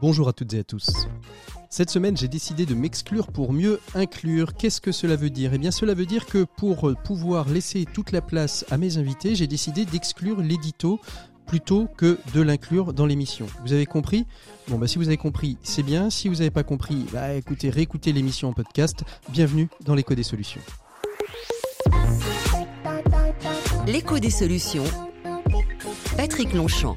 Bonjour à toutes et à tous. Cette semaine, j'ai décidé de m'exclure pour mieux inclure. Qu'est-ce que cela veut dire? Eh bien, cela veut dire que pour pouvoir laisser toute la place à mes invités, j'ai décidé d'exclure l'édito plutôt que de l'inclure dans l'émission. Vous avez compris? Bon, bah si vous avez compris, c'est bien. Si vous n'avez pas compris, bah écoutez, réécoutez l'émission en podcast. Bienvenue dans l'écho des solutions. L'écho des solutions. Patrick Longchamp.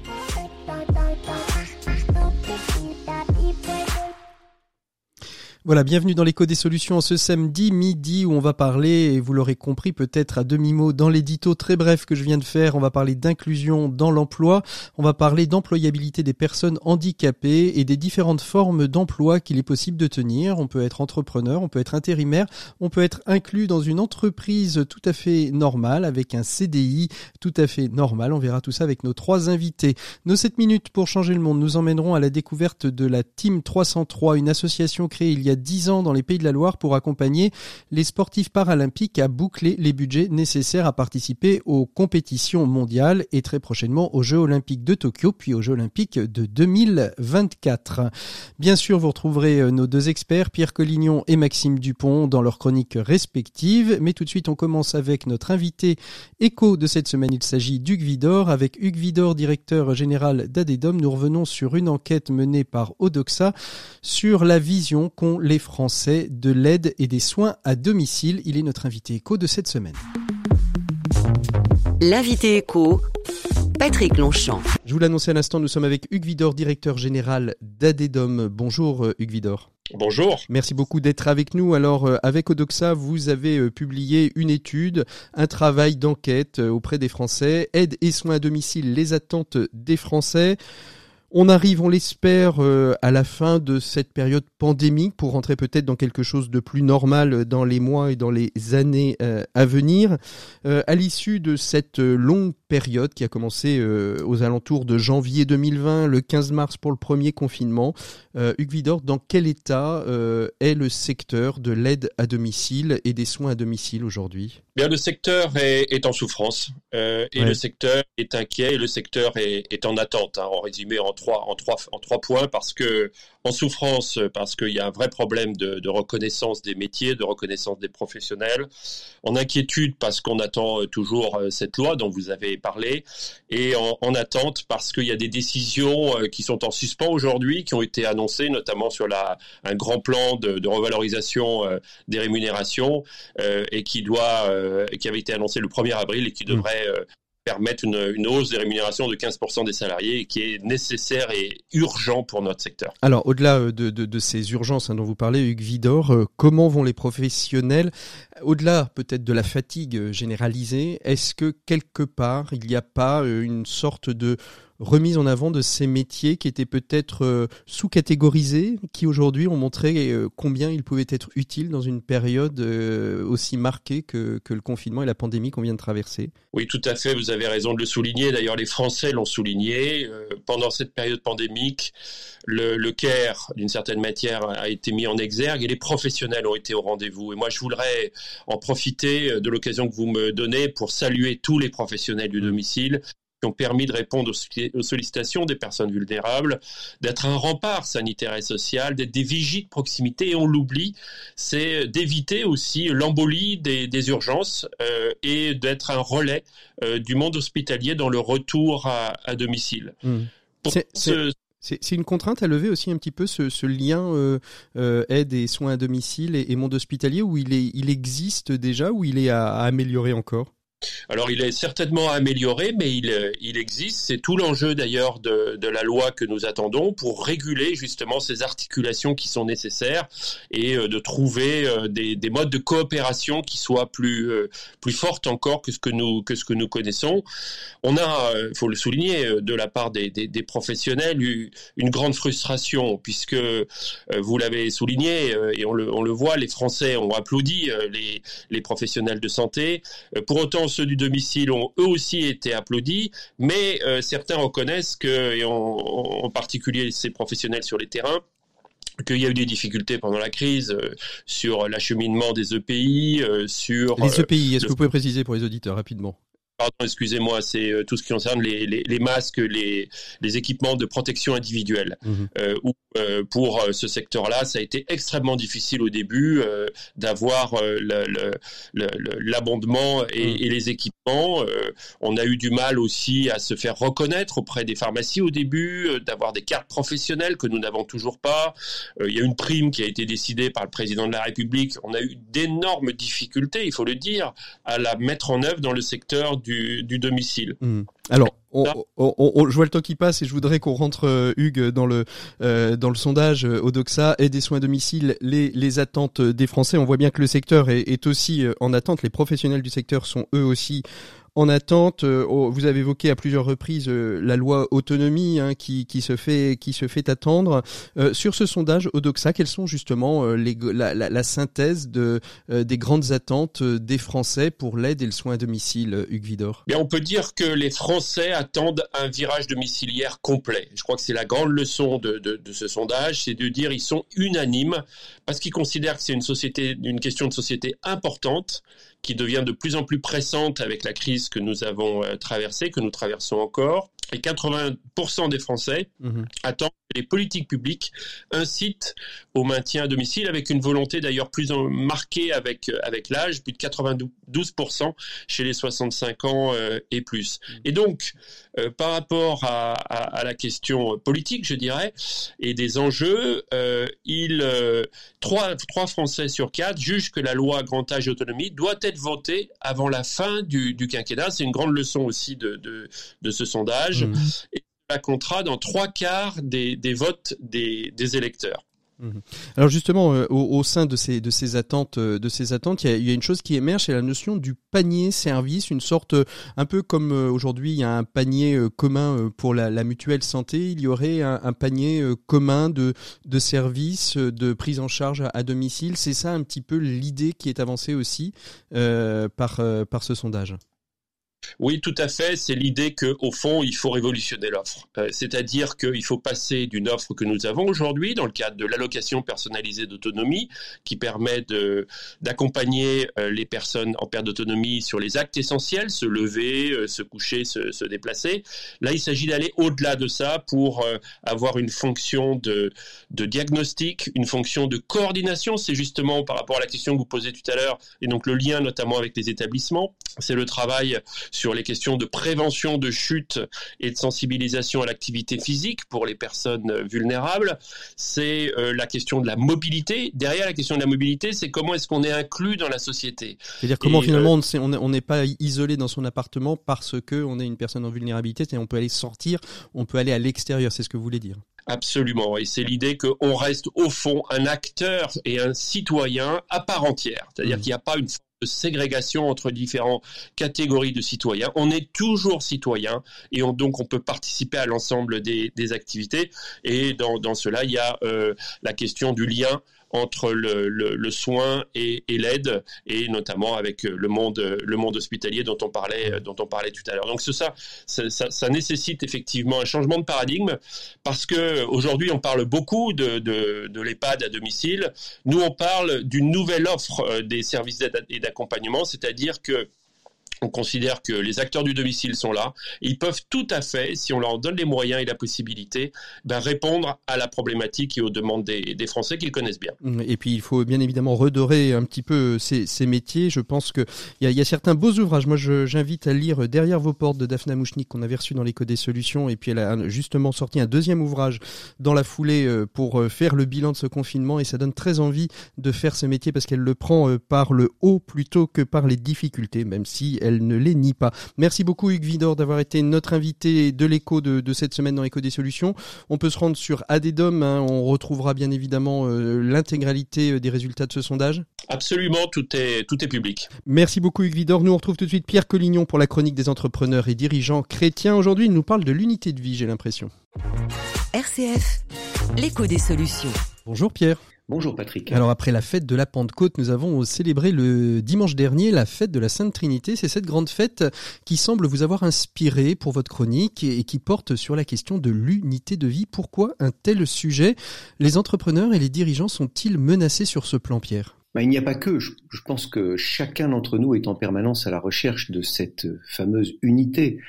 Voilà, bienvenue dans l'écho des solutions ce samedi midi où on va parler, et vous l'aurez compris peut-être à demi-mot dans l'édito très bref que je viens de faire, on va parler d'inclusion dans l'emploi, on va parler d'employabilité des personnes handicapées et des différentes formes d'emploi qu'il est possible de tenir. On peut être entrepreneur, on peut être intérimaire, on peut être inclus dans une entreprise tout à fait normale avec un CDI tout à fait normal. On verra tout ça avec nos trois invités. Nos 7 minutes pour changer le monde nous emmèneront à la découverte de la Team 303, une association créée il y a 10 ans dans les Pays de la Loire pour accompagner les sportifs paralympiques à boucler les budgets nécessaires à participer aux compétitions mondiales et très prochainement aux Jeux olympiques de Tokyo puis aux Jeux olympiques de 2024. Bien sûr, vous retrouverez euh, nos deux experts, Pierre Collignon et Maxime Dupont, dans leurs chroniques respectives. Mais tout de suite, on commence avec notre invité écho de cette semaine. Il s'agit d'Hugues Vidor. Avec Hugues Vidor, directeur général d'Adedom, nous revenons sur une enquête menée par Odoxa sur la vision qu'ont les Français de l'aide et des soins à domicile. Il est notre invité éco de cette semaine. L'invité éco, Patrick Longchamp. Je vous l'annonçais à l'instant, nous sommes avec Hugues Vidor, directeur général d'Adedom. Bonjour euh, Hugues Vidor. Bonjour. Merci beaucoup d'être avec nous. Alors, euh, avec Odoxa, vous avez euh, publié une étude, un travail d'enquête auprès des Français, aide et soins à domicile, les attentes des Français. On arrive, on l'espère, euh, à la fin de cette période pandémique pour rentrer peut-être dans quelque chose de plus normal dans les mois et dans les années euh, à venir. Euh, à l'issue de cette longue période qui a commencé aux alentours de janvier 2020, le 15 mars pour le premier confinement, Hugues Vidor, dans quel état est le secteur de l'aide à domicile et des soins à domicile aujourd'hui? Bien, le secteur est, en souffrance et le secteur est inquiet et le secteur est, en attente. Hein, en résumé, en trois, en trois, en trois points parce que en souffrance parce qu'il y a un vrai problème de, reconnaissance des métiers, de reconnaissance des professionnels, en inquiétude parce qu'on attend euh, toujours euh, cette loi dont vous avez parlé, et en, attente parce qu'il y a des décisions euh, qui sont en suspens aujourd'hui, qui ont été annoncées, notamment sur la, un grand plan de, revalorisation des rémunérations et qui doit, qui avait été annoncé le 1er avril et qui mmh. Permettre une, hausse des rémunérations de 15% des salariés qui est nécessaire et urgent pour notre secteur. Alors, au-delà euh, de, ces urgences hein, dont vous parlez, Hugues Vidor, euh, comment vont les professionnels, au-delà peut-être de la fatigue euh, généralisée, est-ce que quelque part, il n'y a pas une sorte de remise en avant de ces métiers qui étaient peut-être euh, sous-catégorisés, qui aujourd'hui ont montré euh, combien ils pouvaient être utiles dans une période euh, aussi marquée que, que, le confinement et la pandémie qu'on vient de traverser? Oui, tout à fait, vous avez raison de le souligner. D'ailleurs, les Français l'ont souligné. pendant cette période pandémique, le, le CARE, d'une certaine matière, a été mis en exergue et les professionnels ont été au rendez-vous. Et moi, je voudrais en profiter de l'occasion que vous me donnez pour saluer tous les professionnels du mmh. domicile qui ont permis de répondre aux sollicitations des personnes vulnérables, d'être un rempart sanitaire et social, d'être des vigies de proximité. Et on l'oublie, c'est d'éviter aussi l'embolie des, urgences euh, et d'être un relais euh, du monde hospitalier dans le retour à, domicile. Mmh. C'est une contrainte à lever aussi un petit peu ce, lien euh, aide et soins à domicile et, monde hospitalier où il, est, il existe déjà ou il est à améliorer encore? Alors, il est certainement amélioré, mais il, euh, existe. C'est tout l'enjeu d'ailleurs de, la loi que nous attendons pour réguler justement ces articulations qui sont nécessaires et euh, de trouver euh, des, des, modes de coopération qui soient plus, plus fortes encore que ce que nous, que connaissons. On a, il faut le souligner, de la part des, professionnels, une grande frustration puisque vous l'avez souligné et on le, on le voit, les Français ont applaudi les, les professionnels de santé. Pour autant, ceux du domicile ont eux aussi été applaudis, mais euh, certains reconnaissent que, et en, particulier ces professionnels sur les terrains, qu'il y a eu des difficultés pendant la crise sur l'acheminement des EPI, sur les EPI. Est-ce que vous pouvez préciser pour les auditeurs rapidement? Pardon, excusez-moi, c'est euh, tout ce qui concerne les, les, les masques, les, les, équipements de protection individuelle. Mhm. Euh, où, euh, pour ce secteur-là, ça a été extrêmement difficile au début d'avoir l'abondement et, mhm. et, les équipements. on a eu du mal aussi à se faire reconnaître auprès des pharmacies au début, d'avoir des cartes professionnelles que nous n'avons toujours pas. il y a une prime qui a été décidée par le président de la République. On a eu d'énormes difficultés, il faut le dire, à la mettre en œuvre dans le secteur du du, domicile. Hmm. Alors, on, je vois le temps qui passe et je voudrais qu'on rentre euh, Hugues dans le euh, dans le sondage euh, Odoxa et des soins à domicile, les, les attentes des Français. On voit bien que le secteur est, est aussi en attente. Les professionnels du secteur sont eux aussi en attente. Euh, vous avez évoqué à plusieurs reprises euh, la loi autonomie hein, qui, se fait qui se fait attendre. Euh, sur ce sondage Odoxa, quelles sont justement les, la, synthèse de des grandes attentes des Français pour l'aide et le soin à domicile, Hugues Vidor? Bien, on peut dire que les Français attendent un virage domiciliaire complet. Je crois que c'est la grande leçon de, ce sondage, c'est de dire ils sont unanimes parce qu'ils considèrent que c'est une question de société importante qui devient de plus en plus pressante avec la crise que nous avons euh, traversée, que nous traversons encore. Et 80% des Français mmh attendent les politiques publiques incitent au maintien à domicile avec une volonté d'ailleurs plus marquée avec, euh, avec l'âge, plus de 92% chez les 65 ans euh, et plus. Mm. Et donc, euh, par rapport à, à, la question politique, je dirais, et des enjeux, il, trois, trois Français sur quatre jugent que la loi grand âge et autonomie doit être votée avant la fin du, du quinquennat. C'est une grande leçon aussi de, de, de ce sondage. Mm comptera dans trois quarts des, des votes des, des électeurs. Mhm. Alors justement, euh, au, au, sein de ces de ces attentes, euh, de ces attentes, il y, a, il y, a, une chose qui émerge, c'est la notion du panier service, une sorte euh, un peu comme aujourd'hui il y a un panier commun pour la, la, mutuelle santé, il y aurait un, un panier commun de de services, de prise en charge à, à domicile. C'est ça un petit peu l'idée qui est avancée aussi par par ce sondage. Oui, tout à fait. C'est l'idée qu'au fond, il faut révolutionner l'offre. Euh, c'est-à-dire qu'il faut passer d'une offre que nous avons aujourd'hui, dans le cadre de l'allocation personnalisée d'autonomie, qui permet d'accompagner euh, les personnes en perte d'autonomie sur les actes essentiels, se lever, euh, se coucher, se, se, déplacer. Là, il s'agit d'aller au-delà de ça pour avoir une fonction de, de diagnostic, une fonction de coordination. C'est justement par rapport à la question que vous posez tout à l'heure, et donc le lien notamment avec les établissements. C'est le travail sur les questions de prévention de chute et de sensibilisation à l'activité physique pour les personnes vulnérables. C'est euh, la question de la mobilité. Derrière la question de la mobilité, c'est comment est-ce qu'on est inclus dans la société. C'est-à-dire comment finalement euh, on n'est pas isolé dans son appartement parce que on est une personne en vulnérabilité, c'est on peut aller sortir, on peut aller à l'extérieur, c'est ce que vous voulez dire. Absolument, et c'est l'idée qu'on reste au fond un acteur et un citoyen à part entière, c'est-à-dire mmh. qu'il n'y a pas une de ségrégation entre différentes catégories de citoyens. On est toujours citoyen et donc on peut participer à l'ensemble des, activités. Et dans, dans, cela, il y a euh, la question du lien entre le, soin et, l'aide, et notamment avec le monde, le monde hospitalier dont on parlait, dont on parlait tout à l'heure. Donc ça, nécessite effectivement un changement de paradigme, parce que aujourd'hui on parle beaucoup de, de, de l'EHPAD à domicile. Nous, on parle d'une nouvelle offre euh, des services d'aide et d'accompagnement, c'est-à-dire que on considère que les acteurs du domicile sont là. ils peuvent tout à fait, si on leur donne les moyens et la possibilité, ben, répondre à la problématique et aux demandes des, Français qu'ils connaissent bien. Et puis il faut bien évidemment redorer un petit peu ces, ces métiers. Je pense qu'il y a, y a certains beaux ouvrages. Moi, j'invite à lire Derrière vos portes de Daphna Mouchnik qu'on avait reçu dans l'écho des solutions. Et puis elle a justement sorti un deuxième ouvrage dans la foulée euh, pour euh, faire le bilan de ce confinement. Et ça donne très envie de faire ce métier parce qu'elle le prend euh, par le haut plutôt que par les difficultés, même si elle elle ne les nie pas. Merci beaucoup Hugues Vidor d'avoir été notre invité de l'écho de, cette semaine dans l'écho des solutions. On peut se rendre sur Adedom, hein. on retrouvera bien évidemment euh, l'intégralité euh, des résultats de ce sondage. Absolument, tout est, tout est public. Merci beaucoup Hugues Vidor. Nous on retrouve tout de suite Pierre Collignon pour la chronique des entrepreneurs et dirigeants chrétiens. Aujourd'hui il nous parle de l'unité de vie, j'ai l'impression. RCF, l'écho des solutions. Bonjour Pierre. Bonjour Patrick. Alors après la fête de la Pentecôte, nous avons célébré le dimanche dernier la fête de la Sainte Trinité. C'est cette grande fête qui semble vous avoir inspiré pour votre chronique et qui porte sur la question de l'unité de vie. Pourquoi un tel sujet? Les entrepreneurs et les dirigeants sont-ils menacés sur ce plan, Pierre? Ben, il n'y a pas que. Je, pense que chacun d'entre nous est en permanence à la recherche de cette fameuse unité.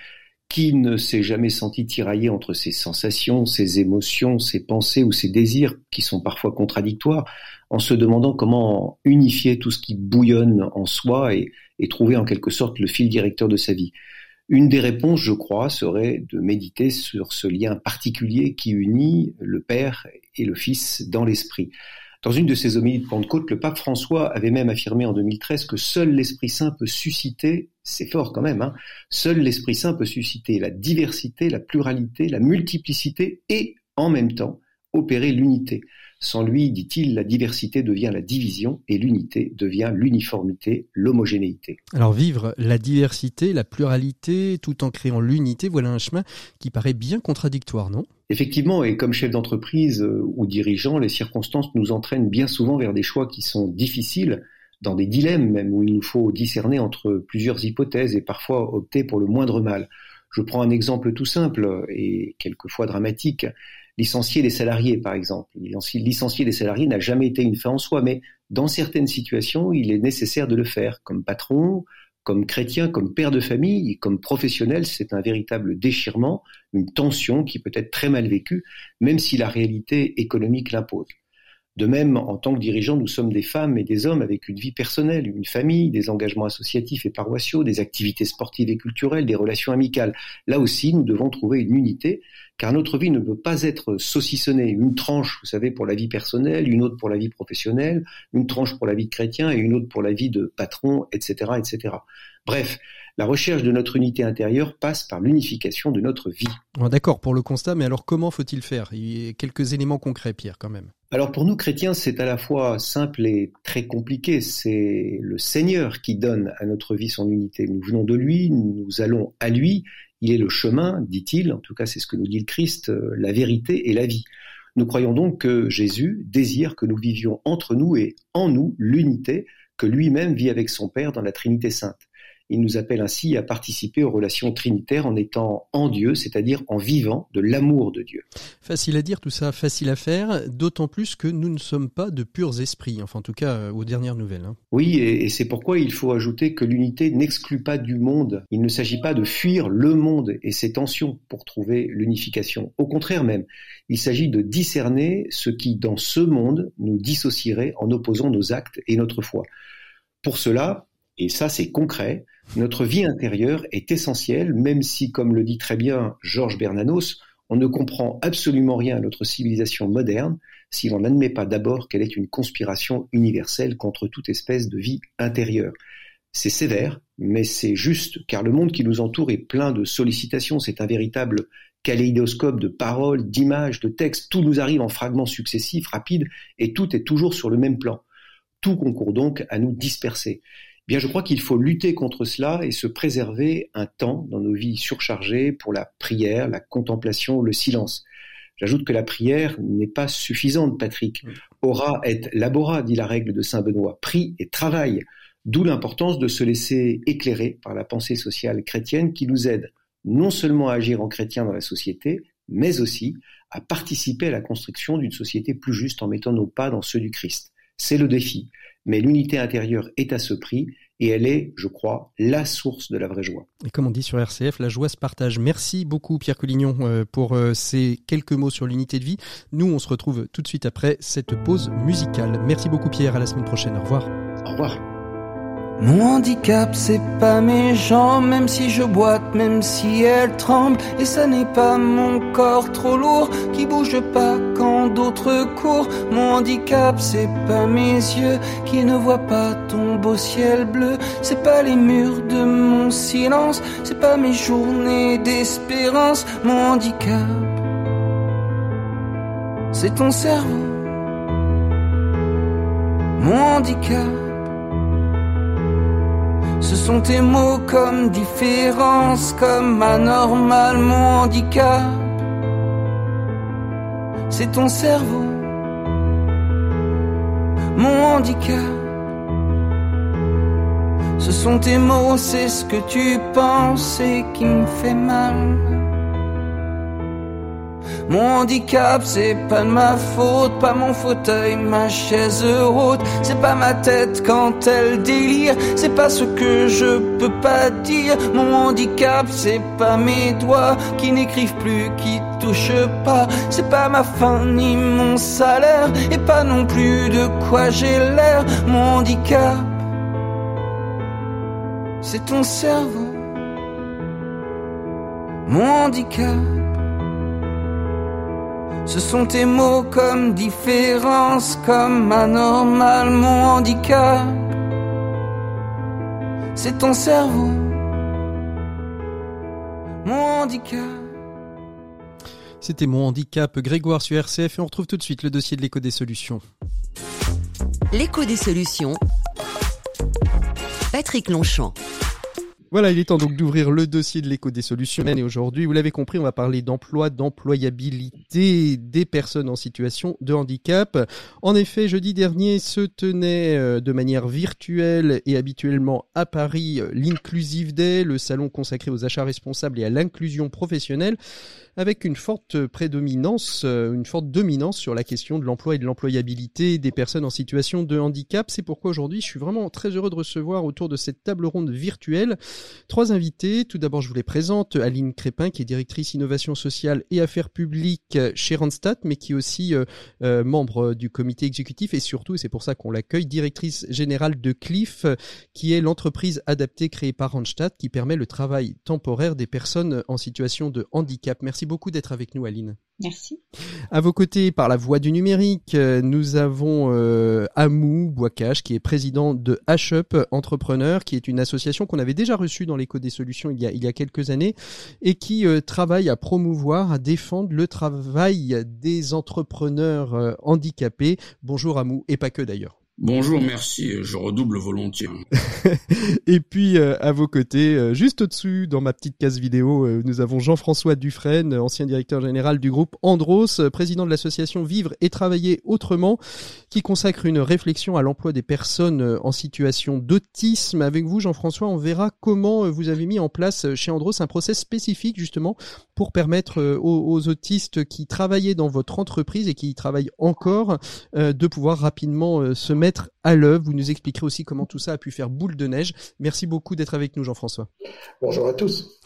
Qui ne s'est jamais senti tiraillé entre ses sensations, ses émotions, ses pensées ou ses désirs qui sont parfois contradictoires, en se demandant comment unifier tout ce qui bouillonne en soi et, et trouver en quelque sorte le fil directeur de sa vie Une des réponses, je crois, serait de méditer sur ce lien particulier qui unit le Père et le Fils dans l'esprit. Dans une de ses homélies de Pentecôte, le pape François avait même affirmé en 2013 que seul l'Esprit Saint peut susciter, c'est fort quand même, hein, seul l'Esprit Saint peut susciter la diversité, la pluralité, la multiplicité et, en même temps, opérer l'unité. Sans lui, dit-il, la diversité devient la division et l'unité devient l'uniformité, l'homogénéité. Alors vivre la diversité, la pluralité, tout en créant l'unité, voilà un chemin qui paraît bien contradictoire, non? Effectivement, et comme chef d'entreprise euh, ou dirigeant, les circonstances nous entraînent bien souvent vers des choix qui sont difficiles, dans des dilemmes même, où il nous faut discerner entre plusieurs hypothèses et parfois opter pour le moindre mal. Je prends un exemple tout simple et quelquefois dramatique licencier les salariés, par exemple. Licencier les salariés n'a jamais été une fin en soi, mais dans certaines situations, il est nécessaire de le faire. Comme patron, comme chrétien, comme père de famille, comme professionnel, c'est un véritable déchirement, une tension qui peut être très mal vécue, même si la réalité économique l'impose. De même, en tant que dirigeant, nous sommes des femmes et des hommes avec une vie personnelle, une famille, des engagements associatifs et paroissiaux, des activités sportives et culturelles, des relations amicales. Là aussi, nous devons trouver une unité, car notre vie ne peut pas être saucissonnée. Une tranche, vous savez, pour la vie personnelle, une autre pour la vie professionnelle, une tranche pour la vie de chrétien et une autre pour la vie de patron, etc., etc. Bref, la recherche de notre unité intérieure passe par l'unification de notre vie. D'accord pour le constat, mais alors comment faut-il faire? Il y a quelques éléments concrets, Pierre, quand même. Alors pour nous chrétiens, c'est à la fois simple et très compliqué. C'est le Seigneur qui donne à notre vie son unité. Nous venons de lui, nous allons à lui. Il est le chemin, dit-il, en tout cas c'est ce que nous dit le Christ, euh, la vérité et la vie. Nous croyons donc que Jésus désire que nous vivions entre nous et en nous l'unité que lui-même vit avec son Père dans la Trinité sainte. Il nous appelle ainsi à participer aux relations trinitaires en étant en Dieu, c'est-à-dire en vivant de l'amour de Dieu. Facile à dire tout ça, facile à faire, d'autant plus que nous ne sommes pas de purs esprits, enfin en tout cas euh, aux dernières nouvelles. Hein. Oui, et, c'est pourquoi il faut ajouter que l'unité n'exclut pas du monde. Il ne s'agit pas de fuir le monde et ses tensions pour trouver l'unification. Au contraire même, il s'agit de discerner ce qui, dans ce monde, nous dissocierait en opposant nos actes et notre foi. Pour cela, et ça c'est concret, notre vie intérieure est essentielle, même si, comme le dit très bien Georges Bernanos, on ne comprend absolument rien à notre civilisation moderne si l'on n'admet pas d'abord qu'elle est une conspiration universelle contre toute espèce de vie intérieure. C'est sévère, mais c'est juste, car le monde qui nous entoure est plein de sollicitations, c'est un véritable kaléidoscope de paroles, d'images, de textes, tout nous arrive en fragments successifs, rapides, et tout est toujours sur le même plan. Tout concourt donc à nous disperser bien je crois qu'il faut lutter contre cela et se préserver un temps dans nos vies surchargées pour la prière, la contemplation, le silence. J'ajoute que la prière n'est pas suffisante, Patrick. Ora et labora, dit la règle de Saint Benoît. Prie et travaille. D'où l'importance de se laisser éclairer par la pensée sociale chrétienne qui nous aide non seulement à agir en chrétien dans la société, mais aussi à participer à la construction d'une société plus juste en mettant nos pas dans ceux du Christ. C'est le défi mais l'unité intérieure est à ce prix et elle est, je crois, la source de la vraie joie. Et comme on dit sur RCF, la joie se partage. Merci beaucoup Pierre Collignon euh, pour euh, ces quelques mots sur l'unité de vie. Nous, on se retrouve tout de suite après cette pause musicale. Merci beaucoup Pierre, à la semaine prochaine. Au revoir. Au revoir. Mon handicap, c'est pas mes jambes, même si je boite, même si elles tremblent. Et ça n'est pas mon corps trop lourd qui bouge pas quand d'autres courent. Mon handicap, c'est pas mes yeux qui ne voient pas ton beau ciel bleu. C'est pas les murs de mon silence, c'est pas mes journées d'espérance. Mon handicap, c'est ton cerveau. Mon handicap ce sont tes mots comme différence, comme anormal, mon handicap. C'est ton cerveau. mon handicap. Ce sont tes mots, c'est ce que tu penses et qui me fait mal. Mon handicap, c'est pas de ma faute, pas mon fauteuil, ma chaise haute, c'est pas ma tête quand elle délire, c'est pas ce que je peux pas dire. Mon handicap, c'est pas mes doigts qui n'écrivent plus, qui touchent pas, c'est pas ma faim ni mon salaire, et pas non plus de quoi j'ai l'air. Mon handicap, c'est ton cerveau. Mon handicap ce sont tes mots comme différence, comme anormal, mon handicap. C'est ton cerveau, mon handicap. C'était mon handicap, Grégoire sur RCF, et on retrouve tout de suite le dossier de l'écho des solutions. L'écho des solutions. Patrick Longchamp. Voilà, il est temps donc d'ouvrir le dossier de l'écho des solutions. Et aujourd'hui, vous l'avez compris, on va parler d'emploi, d'employabilité des personnes en situation de handicap. En effet, jeudi dernier se tenait euh, de manière virtuelle et habituellement à Paris euh, l'Inclusive Day, le salon consacré aux achats responsables et à l'inclusion professionnelle avec une forte prédominance, euh, une forte dominance sur la question de l'emploi et de l'employabilité des personnes en situation de handicap. C'est pourquoi aujourd'hui, je suis vraiment très heureux de recevoir autour de cette table ronde virtuelle trois invités. Tout d'abord, je vous les présente. Aline Crépin, qui est directrice innovation sociale et affaires publiques chez Randstad, mais qui est aussi euh, euh, membre du comité exécutif et surtout, c'est pour ça qu'on l'accueille, directrice générale de Cliff, qui est l'entreprise adaptée créée par Randstad qui permet le travail temporaire des personnes en situation de handicap. Merci Merci beaucoup d'être avec nous, Aline. Merci. À vos côtés, par la voie du numérique, euh, nous avons euh, Amou Bouakache, qui est président de H-Up Entrepreneur, qui est une association qu'on avait déjà reçue dans l'écho des solutions il y a, il y a quelques années et qui euh, travaille à promouvoir, à défendre le travail des entrepreneurs euh, handicapés. Bonjour Amou, et pas que d'ailleurs. Bonjour, merci, je redouble volontiers. et puis euh, à vos côtés, euh, juste au-dessus, dans ma petite case vidéo, euh, nous avons Jean-François Dufresne, ancien directeur général du groupe Andros, président de l'association Vivre et Travailler Autrement, qui consacre une réflexion à l'emploi des personnes en situation d'autisme. Avec vous, Jean-François, on verra comment vous avez mis en place chez Andros un process spécifique justement pour permettre aux, aux, autistes qui travaillaient dans votre entreprise et qui y travaillent encore de pouvoir rapidement se mettre à l'œuvre. Vous nous expliquerez aussi comment tout ça a pu faire boule de neige. Merci beaucoup d'être avec nous, Jean-François. Bonjour à tous.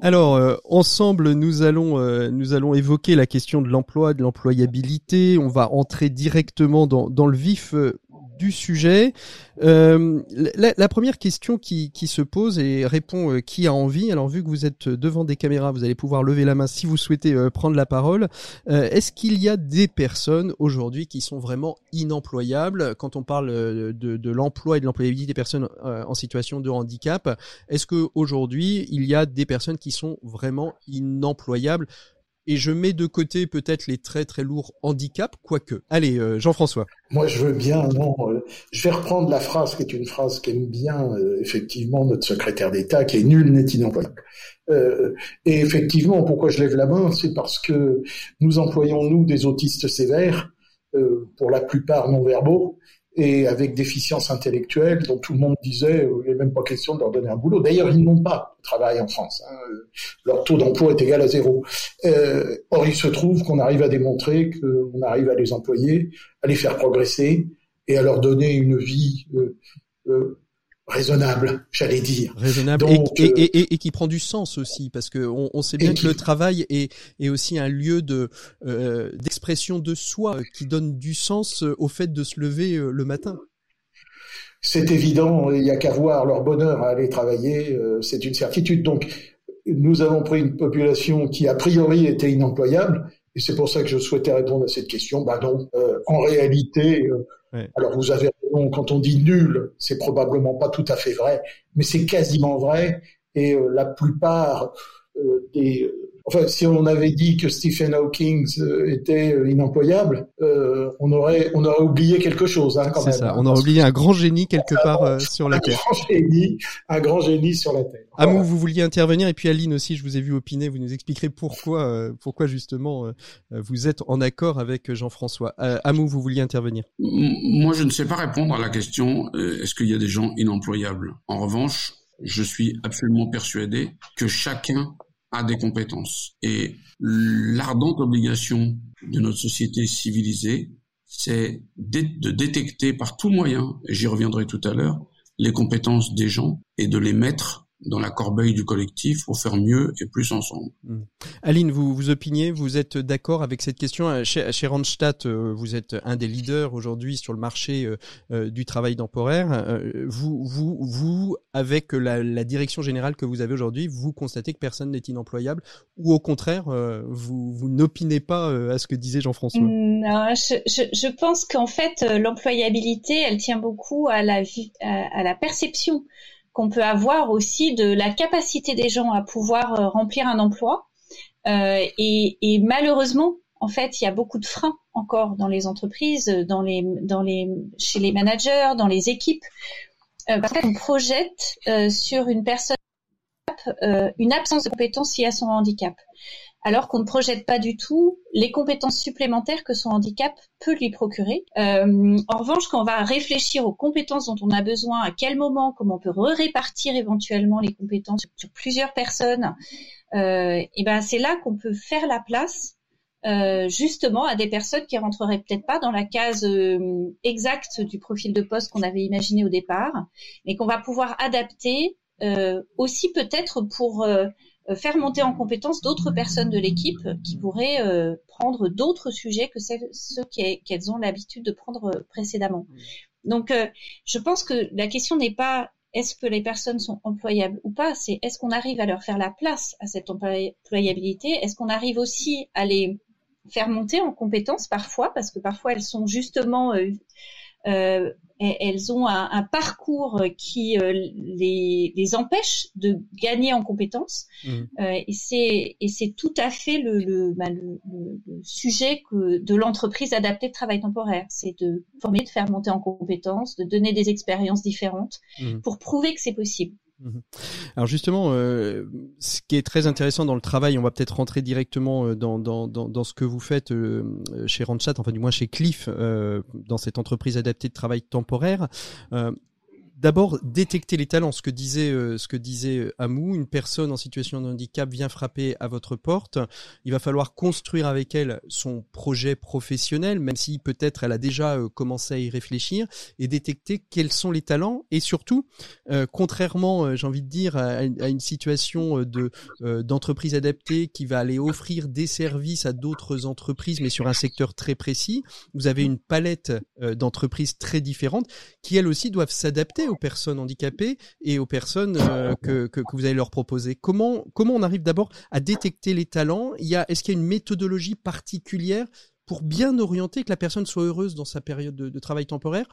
Alors, euh, ensemble, nous allons, euh, nous allons évoquer la question de l'emploi, de l'employabilité. On va entrer directement dans, dans le vif euh, du sujet. Euh, la, la, première question qui, qui, se pose et répond euh, qui a envie. Alors vu que vous êtes devant des caméras, vous allez pouvoir lever la main si vous souhaitez euh, prendre la parole. Euh, est-ce qu'il y a des personnes aujourd'hui qui sont vraiment inemployables? Quand on parle de, de l'emploi et de l'employabilité des personnes en situation de handicap Est-ce que aujourd'hui il y a des personnes qui sont vraiment inemployables? Et je mets de côté peut-être les très très lourds handicaps, quoique. Allez, euh, Jean-François. Moi, je veux bien. Non, euh, je vais reprendre la phrase qui est une phrase qu'aime bien euh, effectivement notre secrétaire d'État, qui est nul n'est inemployable. et effectivement, pourquoi je lève la main, c'est parce que nous employons nous des autistes sévères, pour la plupart non verbaux, et avec déficience intellectuelle dont tout le monde disait euh, il n'est même pas question de leur donner un boulot. D'ailleurs, ils n'ont pas de travail en France. Hein. Leur taux d'emploi est égal à zéro. Euh, or, il se trouve qu'on arrive à démontrer qu'on arrive à les employer, à les faire progresser et à leur donner une vie euh, euh raisonnable, j'allais dire. Raisonnable et, et, et, et, qui prend du sens aussi, parce que on, on sait bien que le travail est, est, aussi un lieu de euh, d'expression de soi qui donne du sens au fait de se lever euh, le matin. C'est évident, il n'y a qu'à voir leur bonheur à aller travailler, euh, c'est une certitude. Donc, nous avons pris une population qui a priori était inemployable, et c'est pour ça que je souhaitais répondre à cette question. Bah non, euh, en réalité, euh, alors vous avez raison, quand on dit nul, c'est probablement pas tout à fait vrai, mais c'est quasiment vrai. Et euh, la plupart des enfin, si on avait dit que Stephen Hawking était inemployable, on aurait, on aurait oublié quelque chose, hein, quand même. C'est ça. On aurait oublié un grand génie quelque part sur la Terre. Un grand génie, un grand génie sur la Terre. Amou, vous vouliez intervenir et puis Aline aussi, je vous ai vu opiner. Vous nous expliquerez pourquoi, pourquoi justement vous êtes en accord avec Jean-François. Amou, vous vouliez intervenir? Moi, je ne sais pas répondre à la question est-ce qu'il y a des gens inemployables? En revanche, je suis absolument persuadé que chacun a des compétences. Et l'ardente obligation de notre société civilisée, c'est de détecter par tout moyen, et j'y reviendrai tout à l'heure, les compétences des gens et de les mettre dans la corbeille du collectif pour faire mieux et plus ensemble. Hmm. Aline, vous vous opiniez, vous êtes d'accord avec cette question? Euh, chez, chez Randstad, euh, vous êtes un des leaders aujourd'hui sur le marché euh, du travail temporaire. Vous, vous, vous, avec la, la direction générale que vous avez aujourd'hui, vous constatez que personne n'est inemployable ou au contraire, vous, vous n'opinez pas à ce que disait Jean-François? Non, je, je, je pense qu'en fait, l'employabilité, elle tient beaucoup à la, à, à la perception qu'on peut avoir aussi de la capacité des gens à pouvoir euh, remplir un emploi. Euh, et, malheureusement, en fait, il y a beaucoup de freins encore dans les entreprises, dans les, dans les, chez les managers, dans les équipes, euh, parce qu'on projette sur une personne une absence de compétences liées à son handicap alors qu'on ne projette pas du tout les compétences supplémentaires que son handicap peut lui procurer. Euh, en revanche, quand on va réfléchir aux compétences dont on a besoin, à quel moment, comment on peut répartir éventuellement les compétences sur, plusieurs personnes, euh, et ben c'est là qu'on peut faire la place euh, justement à des personnes qui rentreraient peut-être pas dans la case exacte du profil de poste qu'on avait imaginé au départ, mais qu'on va pouvoir adapter aussi peut-être pour euh, faire monter en compétence d'autres personnes de l'équipe qui pourraient euh, prendre d'autres sujets que celles, ceux qu'elles ont l'habitude de prendre euh, précédemment. Donc, je pense que la question n'est pas est-ce que les personnes sont employables ou pas, c'est est-ce qu'on arrive à leur faire la place à cette employabilité, est-ce qu'on arrive aussi à les faire monter en compétences parfois, parce que parfois elles sont justement euh, elles ont un, parcours qui euh, les, les, empêche de gagner en compétences. Mmh. Euh, et c'est et c'est tout à fait le, le, bah, le, le sujet que, de l'entreprise adaptée de travail temporaire. C'est de former, de faire monter en compétences, de donner des expériences différentes mmh. pour prouver que c'est possible. Mhm. Alors justement, euh, ce qui est très intéressant dans le travail, on va peut-être rentrer directement euh, dans, dans, dans, ce que vous faites euh, chez Randchat, enfin du moins chez Cliff, dans cette entreprise adaptée de travail temporaire d'abord détecter les talents. Ce que disait, euh, ce que disait euh, Amou, une personne en situation de handicap vient frapper à votre porte. Il va falloir construire avec elle son projet professionnel, même si peut-être elle a déjà euh, commencé à y réfléchir, et détecter quels sont les talents. Et surtout, contrairement, j'ai envie de dire, à, une situation de d'entreprise adaptée qui va aller offrir des services à d'autres entreprises, mais sur un secteur très précis, vous avez une palette d'entreprises très différentes qui elles aussi doivent s'adapter aux personnes handicapées et aux personnes euh, que, vous allez leur proposer Comment, comment on arrive d'abord à détecter les talents? Est-ce qu'il y a une méthodologie particulière pour bien orienter que la personne soit heureuse dans sa période de, travail temporaire?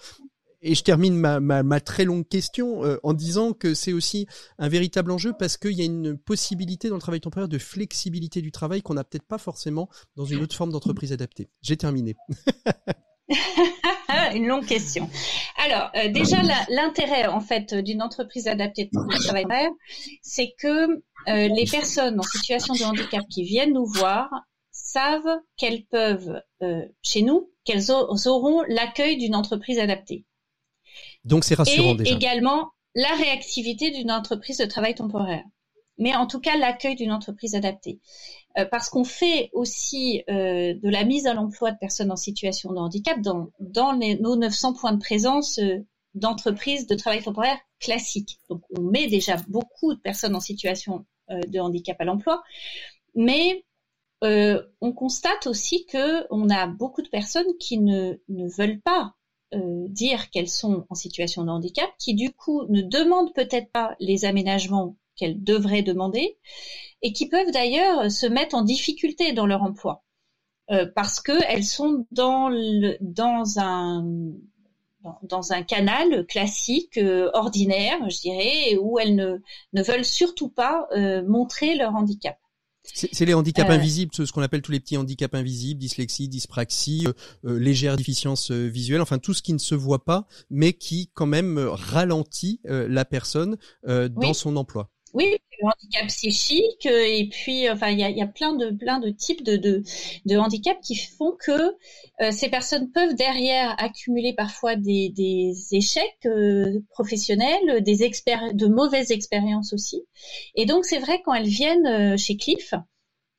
Et je termine ma très longue question euh, en disant que c'est aussi un véritable enjeu parce qu'il y a une possibilité dans le travail temporaire de flexibilité du travail qu'on n'a peut-être pas forcément dans une autre forme d'entreprise adaptée. J'ai terminé. Une longue question. Alors, euh, déjà, l'intérêt en fait d'une entreprise adaptée de travail, c'est que euh, les personnes en situation de handicap qui viennent nous voir savent qu'elles peuvent, euh, chez nous, qu'elles auront l'accueil d'une entreprise adaptée. Donc, c'est rassurant Et également la réactivité d'une entreprise de travail temporaire. Mais en tout cas, l'accueil d'une entreprise adaptée. Euh, parce qu'on fait aussi euh, de la mise à l'emploi de personnes en situation de handicap dans, dans nos 900 points de présence euh, d'entreprises de travail temporaire classiques. Donc on met déjà beaucoup de personnes en situation de handicap à l'emploi, mais on constate aussi que on a beaucoup de personnes qui ne veulent pas dire qu'elles sont en situation de handicap, qui du coup ne demandent peut-être pas les aménagements qu'elles devraient demander et qui peuvent d'ailleurs se mettre en difficulté dans leur emploi euh, parce qu'elles sont dans, le, dans un dans un canal classique, euh, ordinaire, je dirais, où elles ne, ne veulent surtout pas euh, montrer leur handicap. C'est les handicaps euh, invisibles, ce qu'on appelle tous les petits handicaps invisibles, dyslexie, dyspraxie, légère déficience visuelle, enfin tout ce qui ne se voit pas, mais qui quand même ralentit la personne dans son emploi. Oui, le handicap psychique et puis enfin il y a, y a, plein de plein de types de de, de handicaps qui font que ces personnes peuvent derrière accumuler parfois des, des échecs professionnels, des de mauvaises expériences aussi. Et donc c'est vrai quand elles viennent chez Cliff,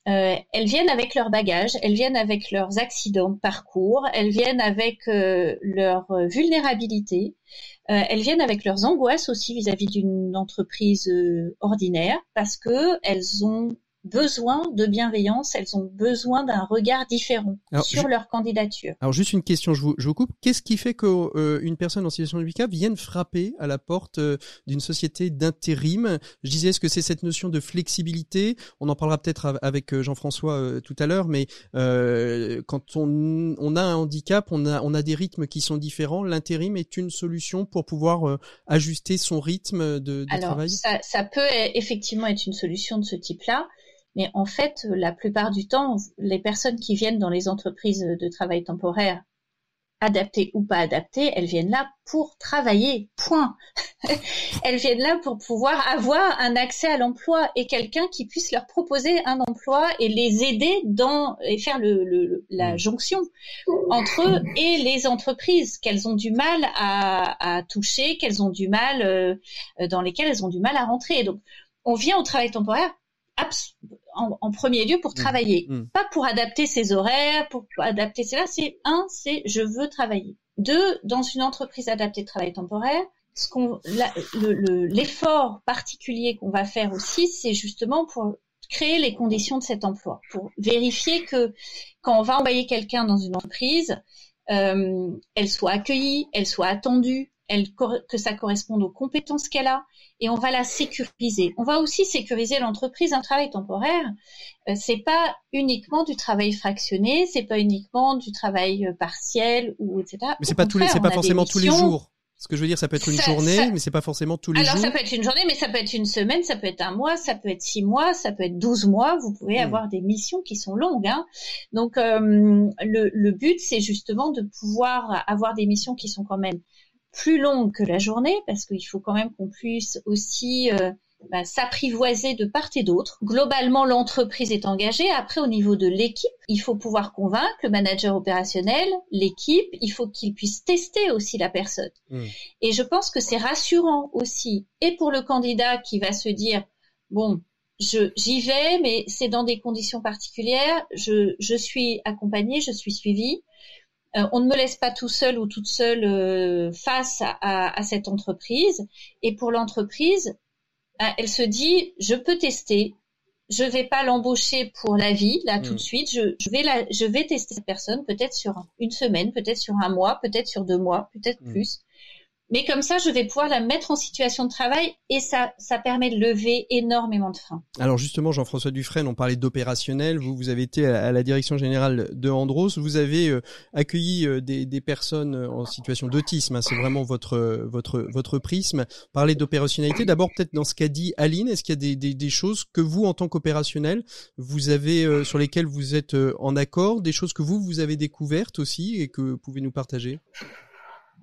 euh, elles viennent avec leur bagage, elles viennent avec leurs accidents de parcours, elles viennent avec euh, leur vulnérabilité, euh, elles viennent avec leurs angoisses aussi vis-à-vis d'une entreprise ordinaire parce que elles ont besoin de bienveillance, elles ont besoin d'un regard différent sur leur candidature. Alors juste une question, je vous, je vous coupe. Qu'est-ce qui fait qu'une euh, personne en situation de handicap vienne frapper à la porte euh, d'une société d'intérim? Je disais, est-ce que c'est cette notion de flexibilité? On en parlera peut-être avec euh, Jean-François tout à l'heure, mais quand on, on, a un handicap, on a, on a des rythmes qui sont différents. L'intérim est une solution pour pouvoir ajuster son rythme de, de Alors, travail? ça, ça peut effectivement être une solution de ce type-là. Mais en fait, la plupart du temps, les personnes qui viennent dans les entreprises de travail temporaire, adaptées ou pas adaptées, elles viennent là pour travailler. Point. elles viennent là pour pouvoir avoir un accès à l'emploi et quelqu'un qui puisse leur proposer un emploi et les aider dans et faire le, la mmh. jonction entre eux et les entreprises qu'elles ont du mal à, toucher, qu'elles ont du mal euh, dans lesquelles elles ont du mal à rentrer. Donc, on vient au travail temporaire en, premier lieu pour mmh. travailler, mmh. pas pour adapter ses horaires, pour adapter cela. C'est un, c'est je veux travailler. Deux, dans une entreprise adaptée de travail temporaire, ce qu'on, l'effort particulier qu'on va faire aussi, c'est justement pour créer les conditions de cet emploi, pour vérifier que quand on va envoyer quelqu'un dans une entreprise, euh, elle soit accueillie, elle soit attendue, elle, que ça corresponde aux compétences qu'elle a et on va la sécuriser. On va aussi sécuriser l'entreprise. Un travail temporaire, euh, c'est pas uniquement du travail fractionné, c'est pas uniquement du travail euh, partiel ou etc. Mais c'est pas tous les, c'est pas forcément tous les jours. Ce que je veux dire, ça peut être une journée, mais c'est pas forcément tous les jours. Alors ça peut être une journée, mais ça peut être une semaine, ça peut être un mois, ça peut être six mois, ça peut être douze mois. Vous pouvez hmm. avoir des missions qui sont longues. Hein. Donc euh, le, le but, c'est justement de pouvoir avoir des missions qui sont quand même plus longue que la journée, parce qu'il faut quand même qu'on puisse aussi euh, bah, s'apprivoiser de part et d'autre. Globalement, l'entreprise est engagée. Après, au niveau de l'équipe, il faut pouvoir convaincre le manager opérationnel, l'équipe, il faut qu'il puisse tester aussi la personne. Hmm. Et je pense que c'est rassurant aussi, et pour le candidat qui va se dire, bon, je j'y vais, mais c'est dans des conditions particulières, je, je suis accompagné, je suis suivi. Euh, on ne me laisse pas tout seul ou toute seule euh, face à, cette entreprise. Et pour l'entreprise, euh, elle se dit, je peux tester. Je vais pas l'embaucher pour la vie là tout de mm. suite. Je, vais la, je vais tester cette personne peut-être sur une semaine, peut-être sur un mois, peut-être sur deux mois, peut-être mm. plus. Mais comme ça, je vais pouvoir la mettre en situation de travail et ça, ça permet de lever énormément de freins. Alors justement, Jean-François Dufresne, on parlait d'opérationnel. Vous, vous avez été à la direction générale de Andros. Vous avez euh, accueilli euh, des, des, personnes en situation d'autisme. Hein. c'est vraiment votre, votre, votre prisme. Parler d'opérationnalité. D'abord, peut-être dans ce qu'a dit Aline, est-ce qu'il y a des, des, choses que vous, en tant qu'opérationnel, vous avez euh, sur lesquelles vous êtes en accord, des choses que vous, vous avez découvertes aussi et que vous pouvez nous partager?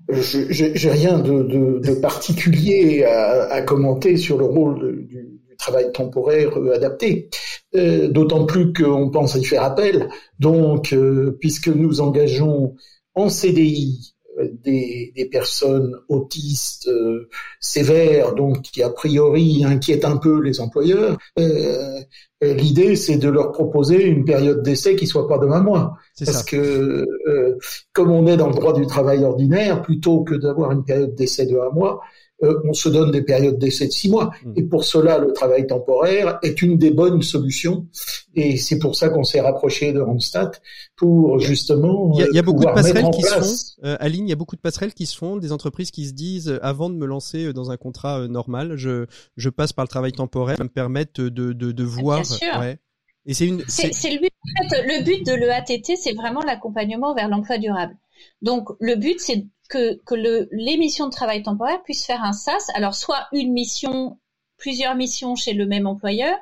J'ai rien de, de, de particulier à, à, commenter sur le rôle du, du travail temporaire euh, adapté, euh, d'autant plus qu'on pense y faire appel. Donc, euh, puisque nous engageons en CDI des, des, personnes autistes euh, sévères, donc qui a priori inquiètent un peu les employeurs. Euh, L'idée, c'est de leur proposer une période d'essai qui soit pas de un mois, parce que euh, comme on est dans le droit du travail ordinaire, plutôt que d'avoir une période d'essai de un mois, euh, on se donne des périodes d'essai de six mois. Hmm. Et pour cela, le travail temporaire est une des bonnes solutions. Et c'est pour ça qu'on s'est rapproché de Randstad pour justement. Il y a, beaucoup de passerelles qui se font. Euh, Aline, il y a beaucoup de passerelles qui se font, des entreprises qui se disent euh, avant de me lancer euh, dans un contrat normal, je je passe par le travail temporaire, ça me permettre de de, de voir. Ouais. Et c'est une. C'est le but. En fait, le but de l'EATT, c'est vraiment l'accompagnement vers l'emploi durable. Donc le but, c'est que, que le, les missions de travail temporaire puissent faire un SAS. Alors soit une mission, plusieurs missions chez le même employeur,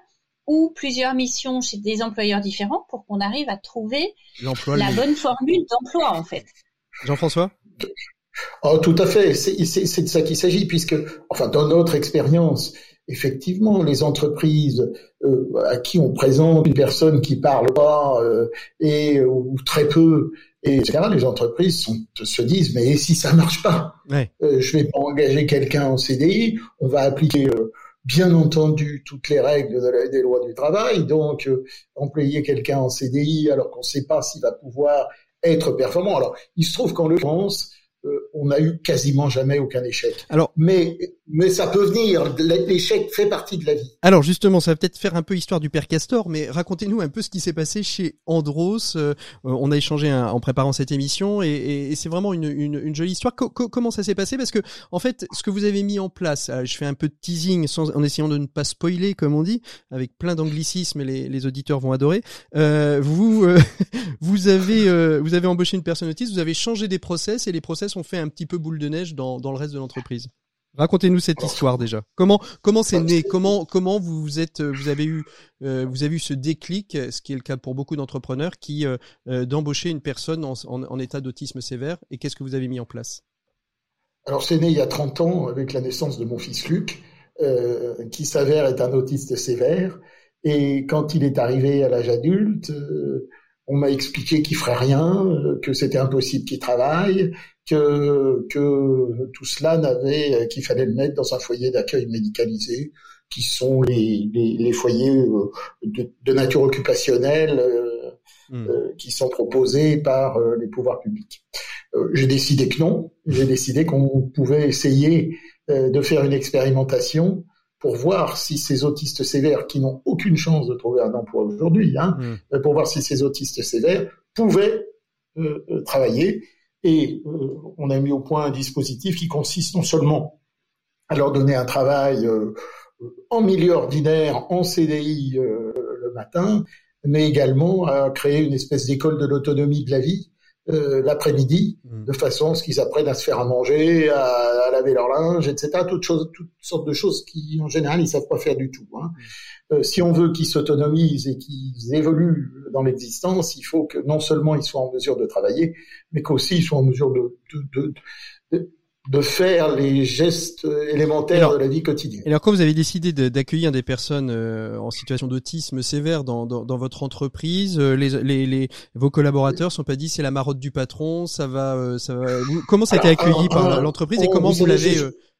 ou plusieurs missions chez des employeurs différents pour qu'on arrive à trouver la bonne formule d'emploi en fait. Jean-François? Oh, tout à fait, c'est de ça qu'il s'agit, puisque, enfin, dans notre expérience, effectivement, les entreprises euh, à qui on présente une personne qui parle pas euh, et ou très peu, et etc., les entreprises sont, se disent mais si ça marche pas, ouais. euh, je vais pas engager quelqu'un en CDI, on va appliquer euh, bien entendu toutes les règles des lois du travail, donc euh, employer quelqu'un en CDI alors qu'on ne sait pas s'il va pouvoir être performant. Alors il se trouve qu'en l'occurrence euh, on n'a eu quasiment jamais aucun échec. Alors, mais mais ça peut venir. L'échec fait partie de la vie. Alors justement, ça va peut-être faire un peu histoire du père Castor, mais racontez-nous un peu ce qui s'est passé chez Andros. Euh, on a échangé en préparant cette émission, et, c'est vraiment une, jolie histoire. comment ça s'est passé? Parce que en fait, ce que vous avez mis en place, euh, je fais un peu de teasing sans, en essayant de ne pas spoiler, comme on dit, avec plein d'anglicismes, et les, auditeurs vont adorer. vous vous avez vous avez embauché une personne autiste, vous avez changé des process, et les process ont fait un petit peu boule de neige dans, dans le reste de l'entreprise. Racontez-nous cette histoire déjà. Comment comment c'est né? Comment comment vous êtes vous avez eu euh, vous avez eu ce déclic, ce qui est le cas pour beaucoup d'entrepreneurs, qui euh, euh, d'embaucher une personne en, en, état d'autisme sévère et qu'est-ce que vous avez mis en place? Alors c'est né il y a 30 ans avec la naissance de mon fils Luc, qui s'avère être un autiste sévère. Et quand il est arrivé à l'âge adulte, on m'a expliqué qu'il ferait rien, que c'était impossible qu'il travaille, que, que tout cela n'avait, qu'il fallait le mettre dans un foyer d'accueil médicalisé, qui sont les, les, les foyers euh, de, de, nature occupationnelle euh, euh, qui sont proposés par les pouvoirs publics. j'ai décidé que non. J'ai décidé qu'on pouvait essayer de faire une expérimentation pour voir si ces autistes sévères qui n'ont aucune chance de trouver un emploi aujourd'hui, hein, hmm. pour voir si ces autistes sévères pouvaient travailler et euh, on a mis au point un dispositif qui consiste non seulement à leur donner un travail euh, en milieu ordinaire, en CDI euh, le matin, mais également à créer une espèce d'école de l'autonomie de la vie l'après-midi, mmh. de façon à ce qu'ils apprennent à se faire à manger, à, laver leur linge, etc. Toutes, choses, toutes sortes de choses qui, en général, ils savent pas faire du tout. Hein. Mmh. Euh, si on veut qu'ils s'autonomisent et qu'ils évoluent dans l'existence, il faut que non seulement ils soient en mesure de travailler, mais qu'aussi ils soient en mesure de, de, de, de faire les gestes élémentaires de la vie quotidienne. Et alors quand vous avez décidé d'accueillir des personnes euh, en situation d'autisme sévère dans, dans, dans, votre entreprise, euh, les, les, les, vos collaborateurs sont pas dit c'est la marotte du patron, ça va, ça va. Comment ça a été accueilli par l'entreprise et comment vous l'avez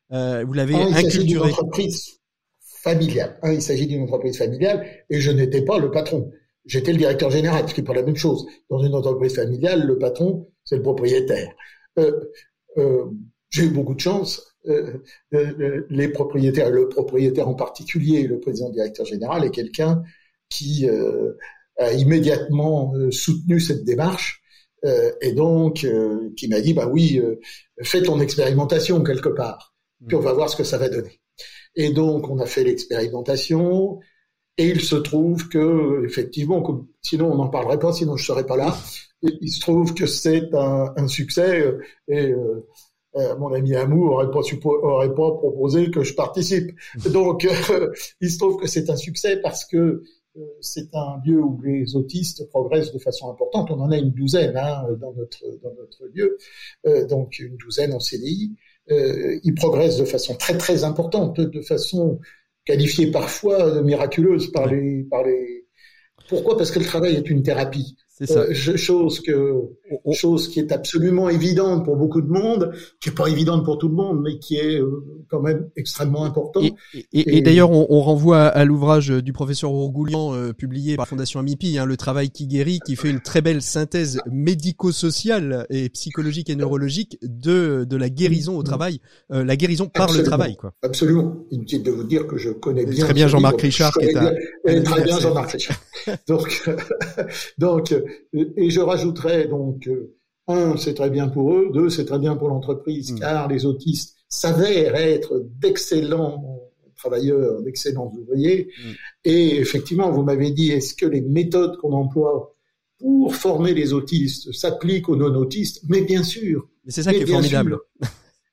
vous l'avez inculturé? familiale. Hein, il s'agit d'une entreprise familiale et je n'étais pas le patron. J'étais le directeur général, ce qui n'est pas la même chose. Dans une entreprise familiale, le patron, c'est le propriétaire. Euh, euh, j'ai eu beaucoup de chance. Euh, euh les propriétaires, le propriétaire en particulier, le président directeur général, est quelqu'un qui euh, a immédiatement euh, soutenu cette démarche et donc qui m'a dit bah oui, fais ton expérimentation quelque part, puis on va voir ce que ça va donner. Et donc, on a fait l'expérimentation. Et il se trouve que, effectivement, sinon on n'en parlerait pas, sinon je serais pas là. il se trouve que c'est un, un, succès. Et euh, euh mon ami Amour aurait pas, aurait pas proposé que je participe. Donc, euh, il se trouve que c'est un succès parce que euh, c'est un lieu où les autistes progressent de façon importante. On en a une douzaine hein, dans notre dans notre lieu, donc une douzaine en CDI euh, il progresse de façon très très importante, de façon qualifiée parfois de miraculeuse par les par les. Pourquoi? Parce que le travail est une thérapie. C'est ça. Euh, chose que chose qui est absolument évidente pour beaucoup de monde, qui est pas évidente pour tout le monde, mais qui est euh, quand même extrêmement important. Et, et, d'ailleurs, on, on, renvoie à, l'ouvrage du professeur Ourgoulian euh, publié par la Fondation Amipi, hein, le travail qui guérit, qui fait une très belle synthèse médico-sociale et psychologique et neurologique de de la guérison au travail, euh, la guérison par le travail, quoi. Absolument. Inutile de vous dire que je connais bien. Très bien Jean-Marc Richard, qui est un, très bien Jean-Marc Richard. donc donc et je rajouterais donc, euh, un, c'est très bien pour eux, deux, c'est très bien pour l'entreprise, mm. car les autistes s'avèrent être d'excellents travailleurs, d'excellents ouvriers. Mm. Et effectivement, vous m'avez dit, est-ce que les méthodes qu'on emploie pour former les autistes s'appliquent aux non-autistes? Mais bien sûr. Mais c'est ça qui est formidable.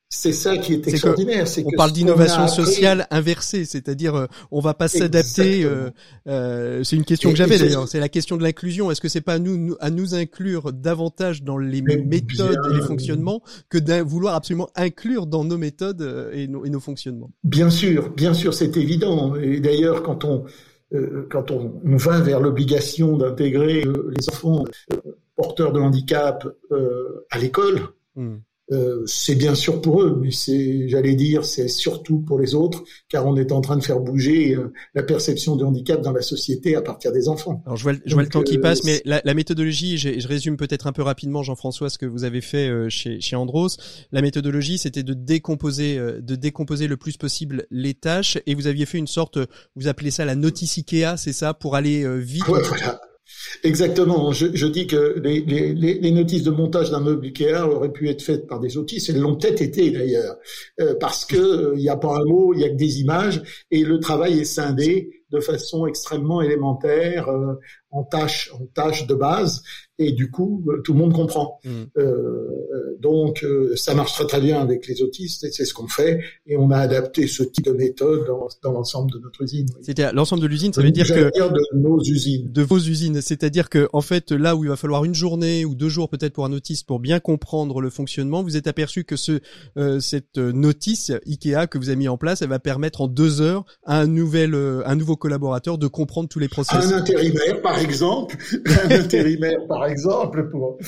C'est ça qui est extraordinaire. C'est on parle d'innovation sociale inversée, c'est-à-dire euh, on va pas s'adapter. Euh, euh, c'est une question que j'avais d'ailleurs. C'est la question de l'inclusion. Est-ce que c'est pas à nous, à nous inclure davantage dans les méthodes et les fonctionnements que de vouloir absolument inclure dans nos méthodes et nos, et nos fonctionnements? Bien sûr, bien sûr, c'est évident. Et d'ailleurs, quand on quand on, va vers l'obligation d'intégrer les enfants porteurs de handicap à l'école. Hmm. Euh, c'est bien sûr pour eux, mais c'est, j'allais dire, c'est surtout pour les autres, car on est en train de faire bouger euh, la perception du handicap dans la société à partir des enfants. Alors je vois, je vois le temps qui euh, passe, mais la, la méthodologie, je résume peut-être un peu rapidement, Jean-François, ce que vous avez fait chez, chez Andros. La méthodologie, c'était de décomposer, de décomposer le plus possible les tâches, et vous aviez fait une sorte, vous appelez ça la notice Ikea, c'est ça, pour aller vite. voilà. Exactement. Je, je, dis que les, les, les, notices de montage d'un meuble Ikea auraient pu être faites par des autistes, elles l'ont peut-être été d'ailleurs, euh, parce que il euh, n'y a pas un mot, il y a que des images, et le travail est scindé de façon extrêmement élémentaire, euh, en tâches, en tâches de base, et du coup, euh, tout le monde comprend. Mm. Euh, donc, euh, ça marche très très bien avec les autistes, et c'est ce qu'on fait, et on a adapté ce type de méthode dans, dans l'ensemble de notre usine. Oui. C'est-à-dire l'ensemble de l'usine, ça veut dire que dire de nos usines, de vos usines, c'est-à-dire que en fait, là où il va falloir une journée ou deux jours peut-être pour un autiste pour bien comprendre le fonctionnement, vous êtes aperçu que ce cette notice Ikea que vous avez mis en place, elle va permettre en deux heures à un nouvel un nouveau collaborateur de comprendre tous les processus. Un intérimaire, par exemple, un intérimaire, par exemple, pour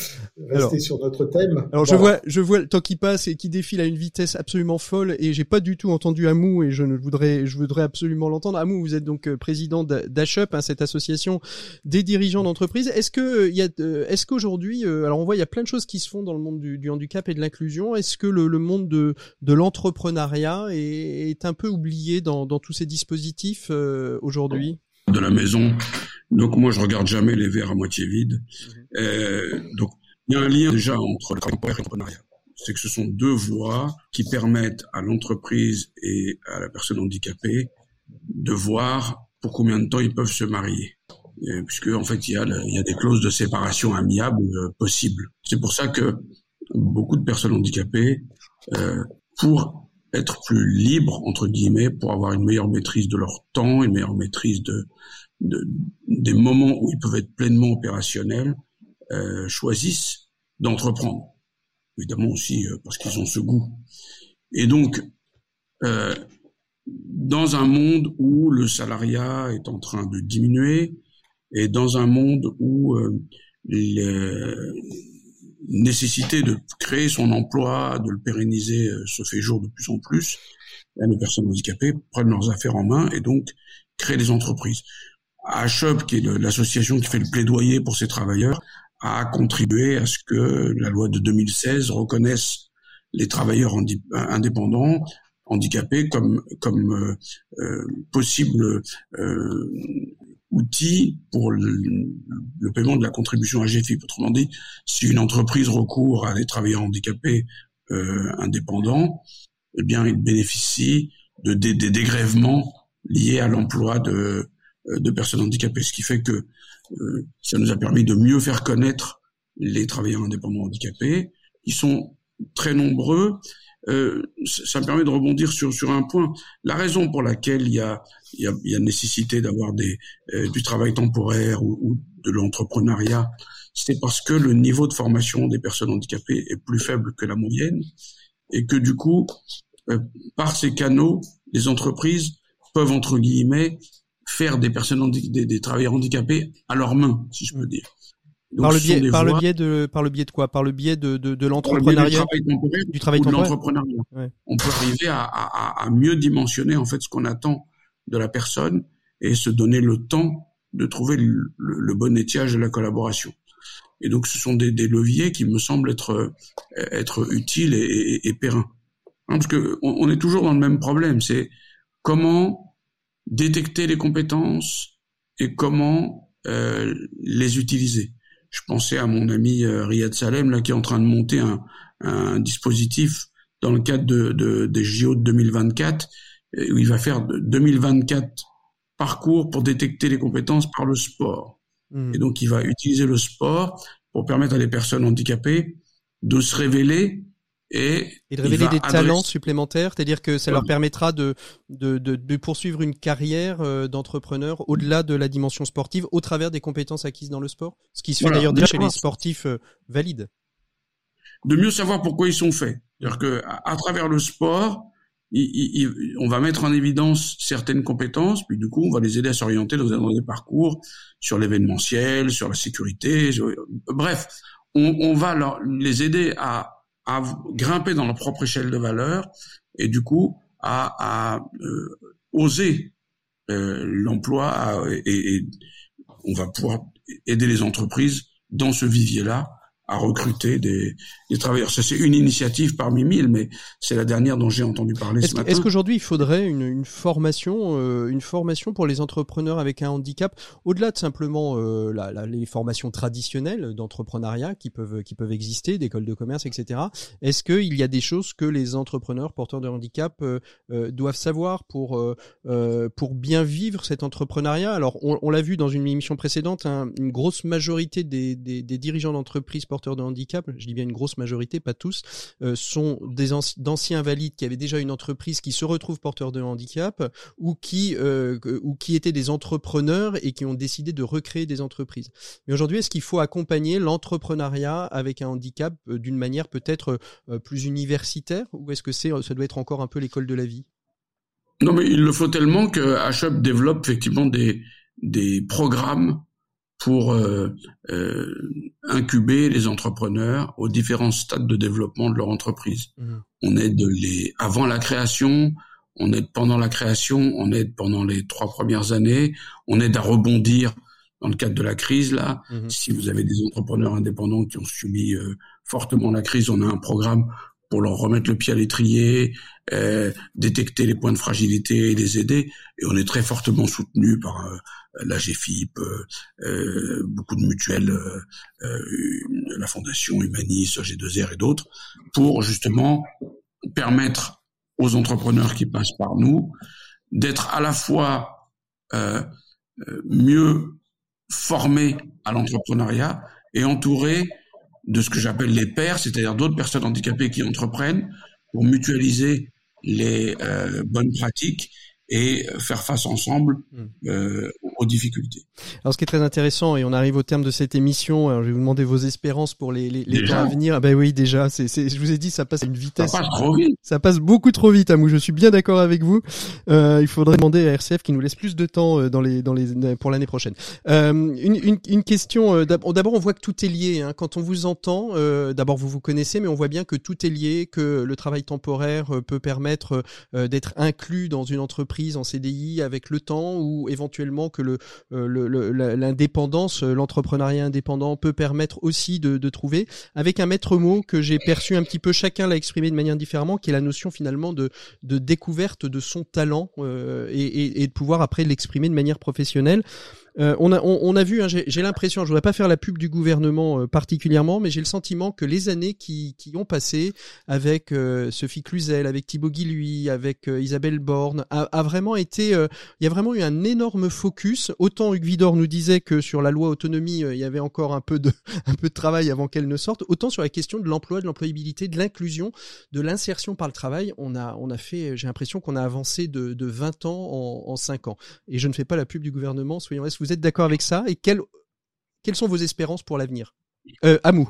rester sur notre thème. Alors je vois, je vois le temps qui passe et qui défile à une vitesse absolument folle et j'ai pas du tout entendu Amou et je ne voudrais, je voudrais absolument l'entendre. Amou, vous êtes donc euh, président d'Ashup, hein, cette association des dirigeants d'entreprise. Est-ce que euh, il y a, euh, est-ce qu'aujourd'hui, alors on voit il y a plein de choses qui se font dans le monde du, du handicap et de l'inclusion. Est-ce que le, le, monde de, de l'entrepreneuriat est, est, un peu oublié dans, dans tous ces dispositifs aujourd'hui? De la maison donc moi, je regarde jamais les verres à moitié vides. Mhm. Euh, donc il y a un lien déjà entre le travail et l'entrepreneuriat. C'est que ce sont deux voies qui permettent à l'entreprise et à la personne handicapée de voir pour combien de temps ils peuvent se marier. puisque en fait il y, a, il y a des clauses de séparation amiable euh, possibles. C'est pour ça que beaucoup de personnes handicapées, euh, pour être plus libres entre guillemets, pour avoir une meilleure maîtrise de leur temps, une meilleure maîtrise de de, des moments où ils peuvent être pleinement opérationnels, euh, choisissent d'entreprendre. Évidemment aussi euh, parce qu'ils ont ce goût. Et donc, euh, dans un monde où le salariat est en train de diminuer, et dans un monde où la nécessité de créer son emploi, de le pérenniser, se fait jour de plus en plus, les personnes handicapées prennent leurs affaires en main et donc créent des entreprises. HUB, qui est l'association qui fait le plaidoyer pour ces travailleurs, a contribué à ce que la loi de 2016 reconnaisse les travailleurs indépendants handicapés comme comme euh, euh possible euh, outil pour le, paiement de la contribution à GFIP. Autrement dit, si une entreprise recourt à des travailleurs handicapés euh, indépendants, eh bien, il bénéficie de des dégrèvements liés à l'emploi de de personnes handicapées, ce qui fait que euh, ça nous a permis de mieux faire connaître les travailleurs indépendants handicapés, qui sont très nombreux. Euh, ça me permet de rebondir sur sur un point. La raison pour laquelle il y a il y a, nécessité d'avoir du travail temporaire ou, ou de l'entrepreneuriat, c'est parce que le niveau de formation des personnes handicapées est plus faible que la moyenne et que du coup, par ces canaux, les entreprises peuvent entre guillemets faire des personnes des, des, travailleurs handicapés à leurs mains, si je peux dire. par le biais, par le biais de, par le biais de quoi? Par le biais de, de, de l'entrepreneuriat, du travail temporaire? On peut arriver à, à, à, mieux dimensionner en fait ce qu'on attend de la personne et se donner le temps de trouver le, le, bon étiage de la collaboration. Et donc, ce sont des, des leviers qui me semblent être être utiles et, et, et pérennes. Hein, parce que on, on est toujours dans le même problème. C'est comment détecter les compétences et comment euh, les utiliser. Je pensais à mon ami euh, Riyad Salem là qui est en train de monter un, un dispositif dans le cadre de, de, des JO de 2024 euh, où il va faire 2024 parcours pour détecter les compétences par le sport. Hmm. Et donc il va utiliser le sport pour permettre à des personnes handicapées de se révéler et, et de révéler des talents supplémentaires, c'est-à-dire que ça leur permettra de, de, de, de, poursuivre une carrière euh, d'entrepreneur au-delà de la dimension sportive, au travers des compétences acquises dans le sport, ce qui se fait d'ailleurs chez les sportifs euh, valides. De mieux savoir pourquoi ils sont faits, c'est-à-dire que à, travers le sport, on va mettre en évidence certaines compétences, puis du coup, on va les aider à s'orienter dans, des parcours sur l'événementiel, sur la sécurité, bref, on, on va leur, les aider à à grimper dans leur propre échelle de valeur et du coup à, euh, oser euh, l'emploi et, et, on va pouvoir aider les entreprises dans ce vivier-là à recruter des, des travailleurs. Ça, c'est une initiative parmi mille, mais c'est la dernière dont j'ai entendu parler ce matin. Est-ce qu'aujourd'hui, il faudrait une, une formation, euh, une formation pour les entrepreneurs avec un handicap, au-delà de simplement euh, la, la, les formations traditionnelles d'entrepreneuriat qui peuvent qui peuvent exister, d'écoles de commerce, etc. Est-ce qu'il y a des choses que les entrepreneurs porteurs de handicap euh, euh doivent savoir pour euh, pour bien vivre cet entrepreneuriat? Alors, on, on l'a vu dans une émission précédente, hein, une grosse majorité des, des, des dirigeants d'entreprises porteurs de handicap, je dis bien une grosse majorité, pas tous, euh, sont des d'anciens valides qui avaient déjà une entreprise qui se retrouvent porteurs de handicap ou qui euh, ou qui étaient des entrepreneurs et qui ont décidé de recréer des entreprises. Mais aujourd'hui, est-ce qu'il faut accompagner l'entrepreneuriat avec un handicap euh, d'une manière peut-être plus universitaire ou est-ce que c'est ça doit être encore un peu l'école de la vie? Non, mais il le faut tellement que HUB développe effectivement des des programmes pour euh, euh, incuber les entrepreneurs aux différents stades de développement de leur entreprise. Mmh. On aide les avant la création, on aide pendant la création, on aide pendant les trois premières années, on aide à rebondir dans le cadre de la crise là. Mmh. Si vous avez des entrepreneurs indépendants qui ont subi euh, fortement la crise, on a un programme pour leur remettre le pied à l'étrier, euh, détecter les points de fragilité et les aider. Et on est très fortement soutenu par euh, la GFIP, euh, euh, beaucoup de mutuelles, la Fondation Humanis, G2R et d'autres, pour justement permettre aux entrepreneurs qui passent par nous d'être à la fois mieux formés à l'entrepreneuriat et entourés de ce que j'appelle les pairs, c'est-à-dire d'autres personnes handicapées qui entreprennent pour mutualiser les euh, bonnes pratiques et faire face ensemble hmm. euh, aux difficultés. Alors ce qui est très intéressant, et on arrive au terme de cette émission, alors je vais vous demander vos espérances pour les, les, les temps à venir. Ah ben oui, déjà, c'est, c'est, je vous ai dit, ça passe à une vitesse. Ça passe trop vite. Ça passe beaucoup trop vite, Amou. Je suis bien d'accord avec vous. Euh, il faudrait demander à RCF qui nous laisse plus de temps euh, dans les, dans les, pour l'année prochaine. Euh, une, une, une, question. D'abord, on voit que tout est lié. Hein. Quand on vous entend, euh, d'abord vous vous connaissez, mais on voit bien que tout est lié, que le travail temporaire peut permettre d'être inclus dans une entreprise en CDI avec le temps, ou éventuellement que le, le l'indépendance, euh, l'entrepreneuriat indépendant peut permettre aussi de, trouver, avec un maître mot que j'ai perçu un petit peu, chacun l'a exprimé de manière différemment, qui est la notion finalement de, découverte de son talent euh, et, de pouvoir après l'exprimer de manière professionnelle. Euh, on, a, on, a vu, hein, j'ai l'impression, je voudrais pas faire la pub du gouvernement euh, particulièrement, mais j'ai le sentiment que les années qui, qui ont passé avec euh, Sophie Cluzel, avec Thibaut Guilluy, avec Isabelle Borne, a, vraiment été, il y a vraiment eu un énorme focus. Autant Hugues Vidor nous disait que sur la loi autonomie, il y avait encore un peu de, un peu de travail avant qu'elle ne sorte, autant sur la question de l'emploi, de l'employabilité, de l'inclusion, de l'insertion par le travail, on a, on a fait, j'ai l'impression qu'on a avancé de, de 20 ans en, en 5 ans. Et je ne fais pas la pub du gouvernement, soyons est vous êtes d'accord avec ça Et quelles, quelles sont vos espérances pour l'avenir? Euh, Amou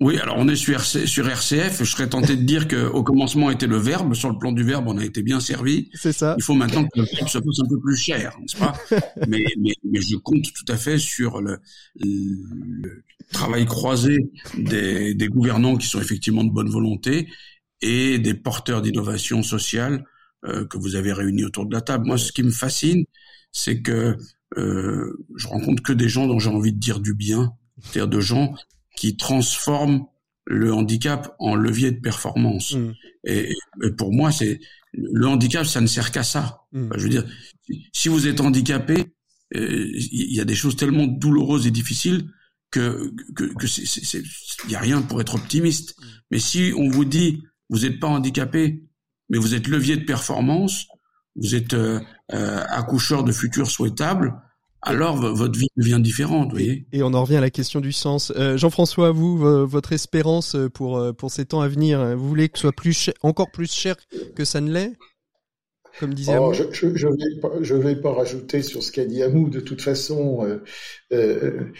oui, alors on est sur, sur RCF. Je serais tenté de dire qu'au commencement était le verbe. Sur le plan du verbe, on a été bien servi. C'est ça. Il faut maintenant que le verbe se fasse un peu plus cher, n'est-ce pas? Mais, mais, mais, je compte tout à fait sur le, le travail croisé des, des, gouvernants qui sont effectivement de bonne volonté et des porteurs d'innovation sociale euh, que vous avez réunis autour de la table. Moi, ce qui me fascine, c'est que euh, je rencontre que des gens dont j'ai envie de dire du bien, c'est-à-dire de gens qui transforment le handicap en levier de performance. Mm. Et, pour moi, c'est le handicap, ça ne sert qu'à ça. Mm. je veux dire, si vous êtes handicapé, euh, il y a des choses tellement douloureuses et difficiles que que, que c'est il y a rien pour être optimiste. Mm. Mais si on vous dit vous n'êtes pas handicapé, mais vous êtes levier de performance, vous êtes euh, euh, accoucheur de futurs souhaitables, alors votre vie devient différente, vous voyez. Et on en revient à la question du sens. Euh, Jean-François, vous, votre espérance pour pour ces temps à venir, vous voulez que ce soit plus encore plus cher que ça ne l'est comme disait oh, je, je, je, vais pas, je vais pas rajouter sur ce qu'a dit Amou. De toute façon, euh, euh,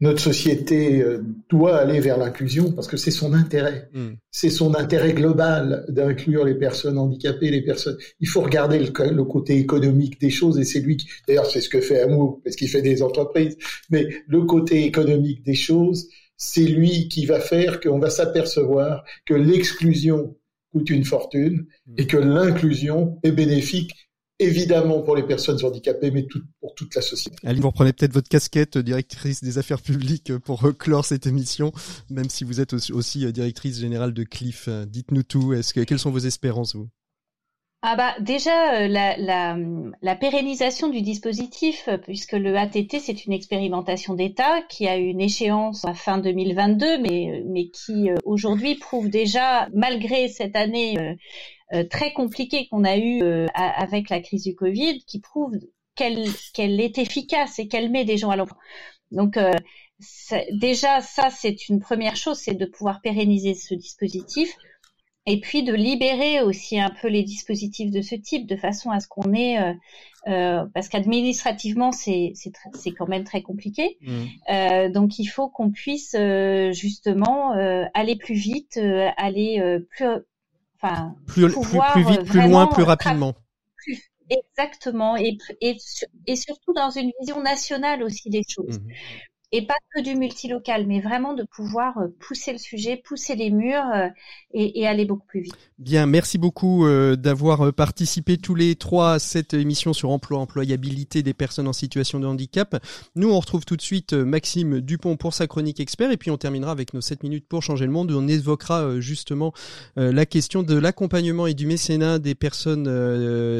notre société euh, doit aller vers l'inclusion parce que c'est son intérêt. Hmm. C'est son intérêt global d'inclure les personnes handicapées, les personnes. Il faut regarder le, le côté économique des choses et c'est lui qui, d'ailleurs, c'est ce que fait Amour parce qu'il fait des entreprises. Mais le côté économique des choses, c'est lui qui va faire qu'on va s'apercevoir que l'exclusion coûte une fortune et que l'inclusion est bénéfique évidemment pour les personnes handicapées, mais pour toute la société. Aline, vous reprenez peut-être votre casquette directrice des affaires publiques pour clore cette émission, même si vous êtes aussi, directrice générale de Cliff. Dites-nous tout. Est-ce que quelles sont vos espérances, vous? Ah bah déjà euh, la, la, pérennisation du dispositif, euh, puisque le ATT c'est une expérimentation d'État qui a une échéance à fin 2022, mais euh, mais qui aujourd'hui prouve déjà, malgré cette année très compliquée qu'on a eue avec la crise du Covid, qui prouve qu'elle qu'elle est efficace et qu'elle met des gens à l'emploi. Donc déjà ça c'est une première chose, c'est de pouvoir pérenniser ce dispositif et puis de libérer aussi un peu les dispositifs de ce type de façon à ce qu'on ait euh, euh, parce qu'administrativement c'est c'est quand même très compliqué. Mmh. euh, donc il faut qu'on puisse justement aller plus vite aller plus enfin plus, plus, vite plus loin plus rapidement. exactement et, et, et surtout dans une vision nationale aussi des choses. Mmh et pas que du multilocal, mais vraiment de pouvoir euh, pousser le sujet, pousser les murs euh, et, aller beaucoup plus vite. Bien, merci beaucoup euh, d'avoir participé tous les trois à cette émission sur emploi, employabilité des personnes en situation de handicap. Nous, on retrouve tout de suite Maxime Dupont pour sa chronique expert et puis on terminera avec nos 7 minutes pour changer le monde où on évoquera justement la question de l'accompagnement et du mécénat des personnes,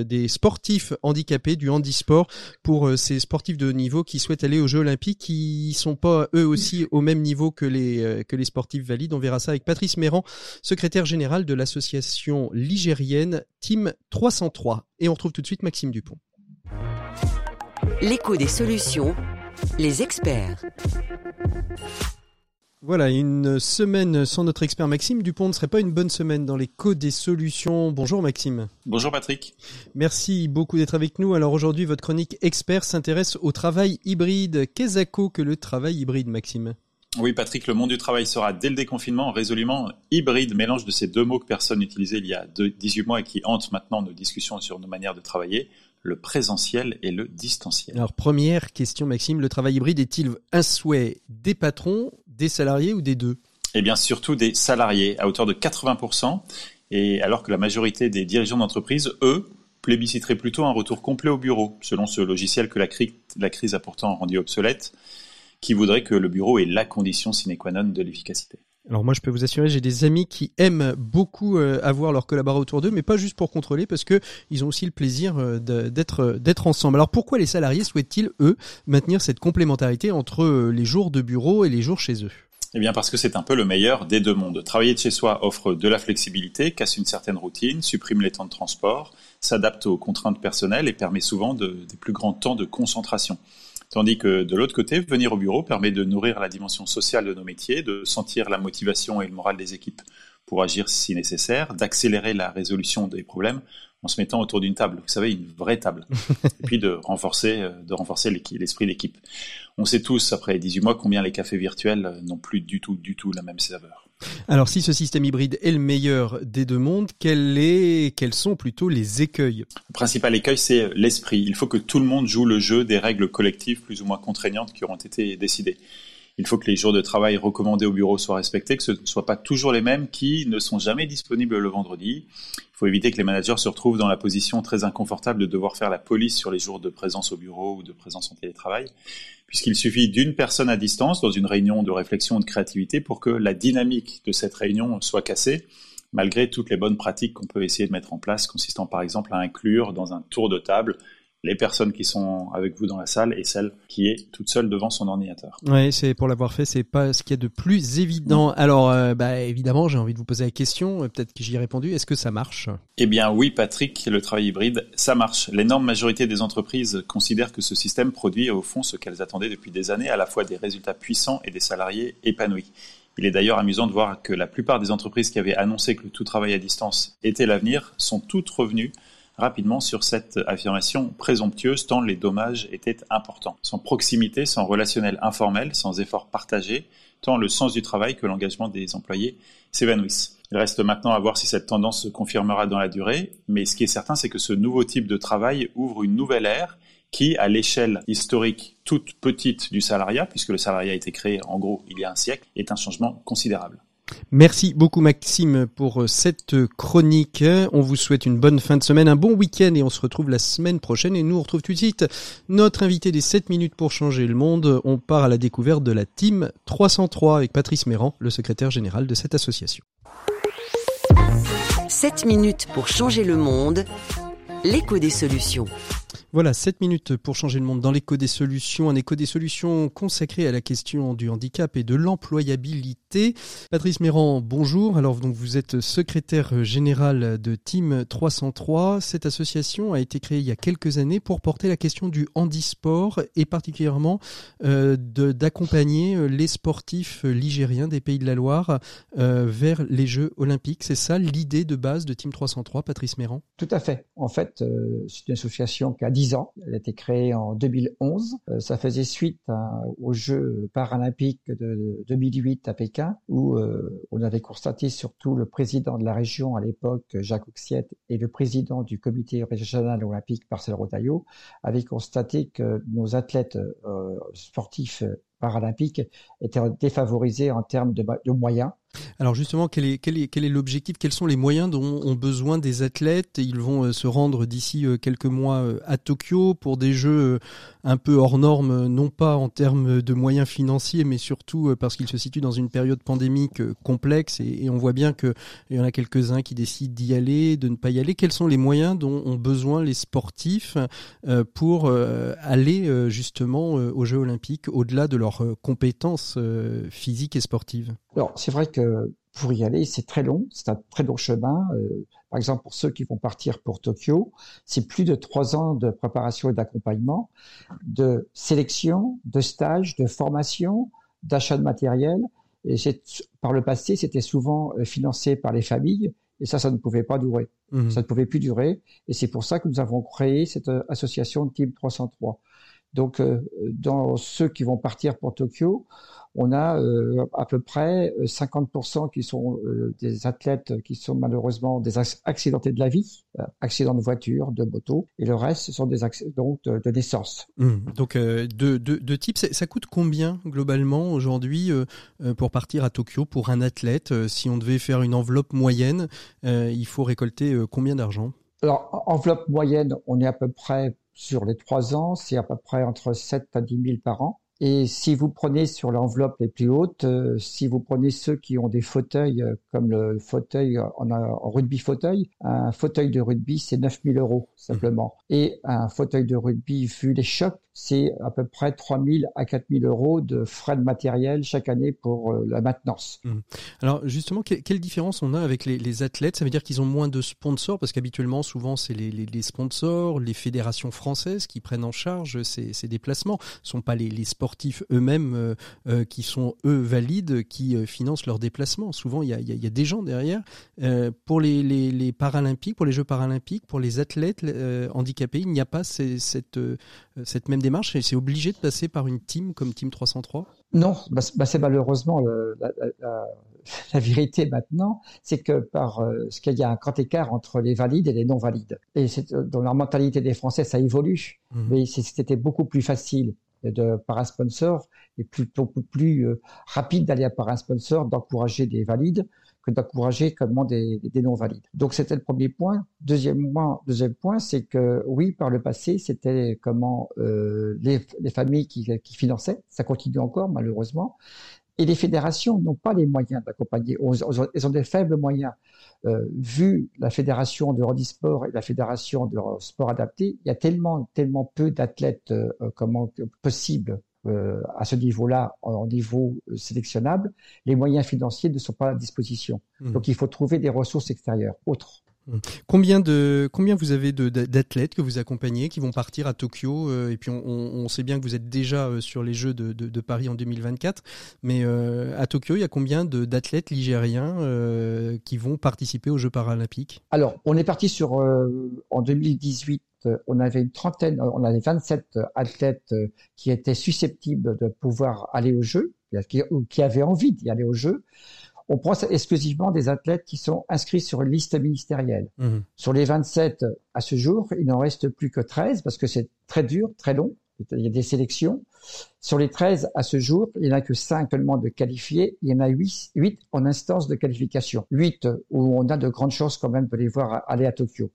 des sportifs handicapés, du handisport pour ces sportifs de haut niveau qui souhaitent aller aux Jeux Olympiques, qui sont pas eux aussi au même niveau que les euh, que les sportifs valides. On verra ça avec Patrice Méran, secrétaire général de l'association ligérienne Team 303. Et on retrouve tout de suite Maxime Dupont. L'écho des solutions, les experts. Voilà, une semaine sans notre expert Maxime Dupont ne serait pas une bonne semaine dans les codes des solutions. Bonjour Maxime. Bonjour Patrick. Merci beaucoup d'être avec nous. Alors aujourd'hui, votre chronique expert s'intéresse au travail hybride. Qu'est-ce que le travail hybride, Maxime? Oui, Patrick, le monde du travail sera dès le déconfinement résolument hybride, mélange de ces deux mots que personne n'utilisait il y a 18 mois et qui hantent maintenant nos discussions sur nos manières de travailler, le présentiel et le distanciel. Alors première question, Maxime, le travail hybride est-il un souhait des patrons, des salariés ou des deux Eh bien, surtout des salariés, à hauteur de 80%, et alors que la majorité des dirigeants d'entreprise, eux, plébisciteraient plutôt un retour complet au bureau, selon ce logiciel que la, crise a pourtant rendu obsolète, qui voudrait que le bureau est la condition sine qua non de l'efficacité. Alors moi, je peux vous assurer, j'ai des amis qui aiment beaucoup euh, avoir leurs collaborateurs autour d'eux, mais pas juste pour contrôler, parce que ils ont aussi le plaisir euh, d'être d'être ensemble. Alors pourquoi les salariés souhaitent-ils eux maintenir cette complémentarité entre euh, les jours de bureau et les jours chez eux? Eh bien parce que c'est un peu le meilleur des deux mondes. Travailler de chez soi offre de la flexibilité, casse une certaine routine, supprime les temps de transport, s'adapte aux contraintes personnelles et permet souvent de, des plus grands temps de concentration. Tandis que de l'autre côté, venir au bureau permet de nourrir la dimension sociale de nos métiers, de sentir la motivation et le moral des équipes pour agir si nécessaire, d'accélérer la résolution des problèmes en se mettant autour d'une table, vous savez, une vraie table, et puis de renforcer, euh, de renforcer l'esprit d'équipe. On sait tous, après 18 mois, combien les cafés virtuels n'ont plus du tout, du tout la même saveur. Alors, si ce système hybride est le meilleur des deux mondes, quels sont plutôt les écueils? Le principal écueil, c'est l'esprit. Il faut que tout le monde joue le jeu des règles collectives plus ou moins contraignantes qui auront été décidées. Il faut que les jours de travail recommandés au bureau soient respectés, que ce ne soient pas toujours les mêmes qui ne sont jamais disponibles le vendredi. Il faut éviter que les managers se retrouvent dans la position très inconfortable de devoir faire la police sur les jours de présence au bureau ou de présence en télétravail, puisqu'il suffit d'une personne à distance dans une réunion de réflexion ou de créativité pour que la dynamique de cette réunion soit cassée, malgré toutes les bonnes pratiques qu'on peut essayer de mettre en place, consistant par exemple à inclure dans un tour de table les personnes qui sont avec vous dans la salle et celle qui est toute seule devant son ordinateur. Oui, c'est pour l'avoir fait, c'est pas ce qu'il y a de plus évident. Alors, euh, bah, évidemment, j'ai envie de vous poser la question, euh, peut-être que j'y ai répondu, est-ce que ça marche? Eh bien oui, Patrick, le travail hybride, ça marche. L'énorme majorité des entreprises considèrent que ce système produit au fond ce qu'elles attendaient depuis des années, à la fois des résultats puissants et des salariés épanouis. Il est d'ailleurs amusant de voir que la plupart des entreprises qui avaient annoncé que le tout travail à distance était l'avenir sont toutes revenues rapidement sur cette affirmation présomptueuse tant les dommages étaient importants. Sans proximité, sans relationnel informel, sans effort partagé, tant le sens du travail que l'engagement des employés s'évanouissent. Il reste maintenant à voir si cette tendance se confirmera dans la durée, mais ce qui est certain, c'est que ce nouveau type de travail ouvre une nouvelle ère qui, à l'échelle historique toute petite du salariat, puisque le salariat a été créé en gros il y a un siècle, est un changement considérable. Merci beaucoup Maxime pour euh, cette chronique. On vous souhaite une bonne fin de semaine, un bon week-end et on se retrouve la semaine prochaine. Et nous on retrouve tout de suite notre invité des 7 minutes pour changer le monde. On part à la découverte de la Team 303 avec Patrice Méran, le secrétaire général de cette association. 7 minutes pour changer le monde, l'écho des solutions. Voilà, 7 minutes pour changer le monde dans l'écho des solutions, un écho des solutions consacré à la question du handicap et de l'employabilité. Patrice Méran, bonjour. Alors donc vous êtes secrétaire général de Team 303. Cette association a été créée il y a quelques années pour porter la question du handisport et particulièrement euh, d'accompagner les sportifs ligériens des Pays de la Loire euh, vers les Jeux olympiques. C'est ça l'idée de base de Team 303, Patrice Méran? Tout à fait. En fait, euh, c'est une association qui a 10 Elle a été créée en 2011. Euh, ça faisait suite aux Jeux paralympiques de 2008 à Pékin, où euh, on avait constaté surtout le président de la région à l'époque, Jacques Auxiette, et le président du comité régional olympique, Marcel Rotaillot, avaient constaté que nos athlètes euh, sportifs paralympiques étaient défavorisés en termes de moyens. Alors justement, quel est, l'objectif? Quels sont les moyens dont ont besoin des athlètes? Ils vont euh, se rendre d'ici euh, quelques mois euh, à Tokyo pour des jeux un peu hors normes, non pas en termes de moyens financiers, mais surtout parce qu'ils se situent dans une période pandémique complexe et, on voit bien qu'il y en a quelques-uns qui décident d'y aller, de ne pas y aller. Quels sont les moyens dont ont besoin les sportifs pour aller justement aux Jeux olympiques au-delà de leurs compétences physiques et sportives? Alors c'est vrai que pour y aller, c'est très long, c'est un très long chemin. Euh, par exemple, pour ceux qui vont partir pour Tokyo, c'est plus de trois ans de préparation et d'accompagnement, de sélection, de stage, de formation, d'achat de matériel. Et par le passé, c'était souvent euh, financé par les familles, et ça, ça ne pouvait pas durer. Mmh. Ça ne pouvait plus durer, et c'est pour ça que nous avons créé cette euh, association Team 303. Donc, dans ceux qui vont partir pour Tokyo, on a euh, à peu près 50% euh, qui sont euh, des athlètes qui sont malheureusement des accidentés de la vie, accidents de voiture, de moto, et le reste ce sont des accidents de, naissance. Mmh. donc deux, deux, types. Ça coûte combien globalement aujourd'hui pour partir à Tokyo pour un athlète Si on devait faire une enveloppe moyenne, il faut récolter combien d'argent? Alors enveloppe moyenne, on est à peu près sur les trois ans, c'est à peu près entre 7 à 10 000 par an. Et si vous prenez sur l'enveloppe les plus hautes, euh, si vous prenez ceux qui ont des fauteuils, euh, comme le fauteuil en, en, rugby fauteuil, un fauteuil de rugby, c'est 9000 euros simplement. Et un fauteuil de rugby, vu les chocs, c'est à peu près 3 000 à 4 000 euros de frais de matériel chaque année pour euh, la maintenance. Mmh. Alors justement, quelle différence on a avec les, athlètes? Ça veut dire qu'ils ont moins de sponsors parce qu'habituellement, souvent, c'est les, sponsors, les fédérations françaises qui prennent en charge ces, déplacements. Ce ne sont pas les, sportifs eux-mêmes euh, euh, qui sont eux valides, qui financent leurs déplacements. Souvent, il y a, des gens derrière. pour les, Paralympiques, pour les Jeux paralympiques, pour les athlètes handicapés, il n'y a pas cette, même c'est obligé de passer par une team comme Team 303 Non, bah, bah, c'est malheureusement la, vérité maintenant, c'est que par euh, ce qu'il y a un grand écart entre les valides et les non valides. Et euh, dans la mentalité des Français, ça évolue, mmh. mais c'était beaucoup plus facile de par un sponsor et plus, beaucoup plus euh, rapide d'aller par un sponsor, d'encourager des valides d'encourager comment des, des non-valides. Donc c'était le premier point. Deuxième point, deuxième point, c'est que oui, par le passé, c'était comment euh, les, les, familles qui, finançaient, ça continue encore malheureusement, Et les fédérations n'ont pas les moyens d'accompagner. Elles ont des faibles moyens. Euh, vu la fédération de handisport et la fédération de sport adapté, il y a tellement, tellement peu d'athlètes euh, comment possible euh, à ce niveau-là, en niveau sélectionnable, les moyens financiers ne sont pas à disposition. Mmh. Donc il faut trouver des ressources extérieures, autres. Combien de combien vous avez d'athlètes que vous accompagnez qui vont partir à Tokyo euh, et puis on, on, sait bien que vous êtes déjà euh, sur les Jeux de, de, de Paris en 2024, mais euh, à Tokyo il y a combien d'athlètes ligériens qui vont participer aux Jeux paralympiques? Alors on est parti sur en 2018 on avait une trentaine, on avait 27 athlètes qui étaient susceptibles de pouvoir aller aux Jeux, qui, qui avaient envie d'y aller aux Jeux on prend exclusivement des athlètes qui sont inscrits sur une liste ministérielle. Mmh. Sur les 27 à ce jour, il n'en reste plus que 13 parce que c'est très dur, très long. Il y a des sélections. Sur les 13 à ce jour, il n'y en a que 5 seulement de qualifiés. Il y en a 8, 8 en instance de qualification. 8 où on a de grandes chances quand même de les voir aller à Tokyo.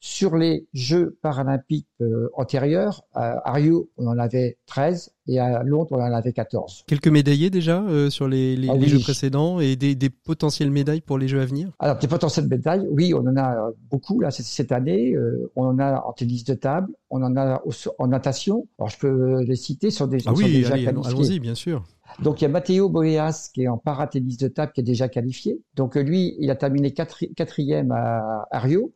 Sur les Jeux paralympiques euh, antérieurs, à Rio, on en avait 13 et à Londres, on en avait 14. Quelques médaillés déjà euh, sur les, les, ah Jeux précédents et des, des, potentielles médailles pour les Jeux à venir? Alors, des potentielles médailles, oui, on en a beaucoup là cette année. Euh, on en a en tennis de table, on en a en natation. Alors, je peux les citer sur des, ah oui, allons-y, bien sûr. Donc il y a Matteo Boeas qui est en paratennis de table qui est déjà qualifié. Donc lui, il a terminé quatrième à, à, Rio.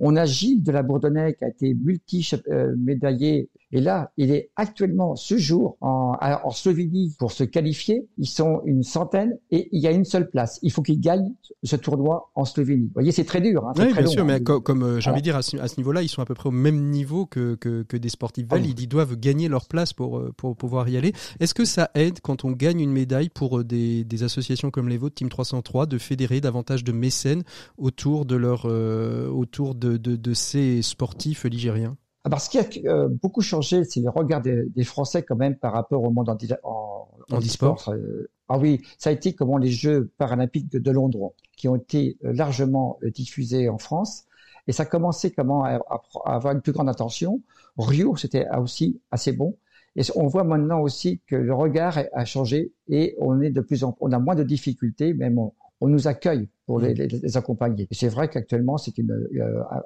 On a Gilles de la Bourdonnais qui a été multi-médaillé et là, il est actuellement ce jour en, en, Slovénie pour se qualifier. Ils sont une centaine et il y a une seule place. Il faut qu'il gagne ce tournoi en Slovénie. Vous voyez, c'est très dur. Hein, oui, bien sûr, mais hein. comme, euh, j'ai envie de dire, à ce, niveau-là, ils sont à peu près au même niveau que, que, que des sportifs valides. Ils doivent gagner leur place pour, euh, pour pouvoir y aller. Est-ce que ça aide quand on gagne une médaille pour euh, des, des associations comme les vôtres, Team 303, de fédérer davantage de mécènes autour de leur, autour de, de, de ces sportifs ligériens alors, ce qui a euh, beaucoup changé, c'est le regard des, Français quand même par rapport au monde en, en, en e-sport. Euh, ah oui, ça a été comment les Jeux paralympiques de, Londres, qui ont été euh, largement diffusés en France, et ça a commencé comment à, avoir une plus grande attention. Rio, c'était aussi assez bon. Et on voit maintenant aussi que le regard a changé et on est de plus en, on a moins de difficultés, même on, on nous accueille pour les, mm. les, accompagner. Et c'est vrai qu'actuellement, c'est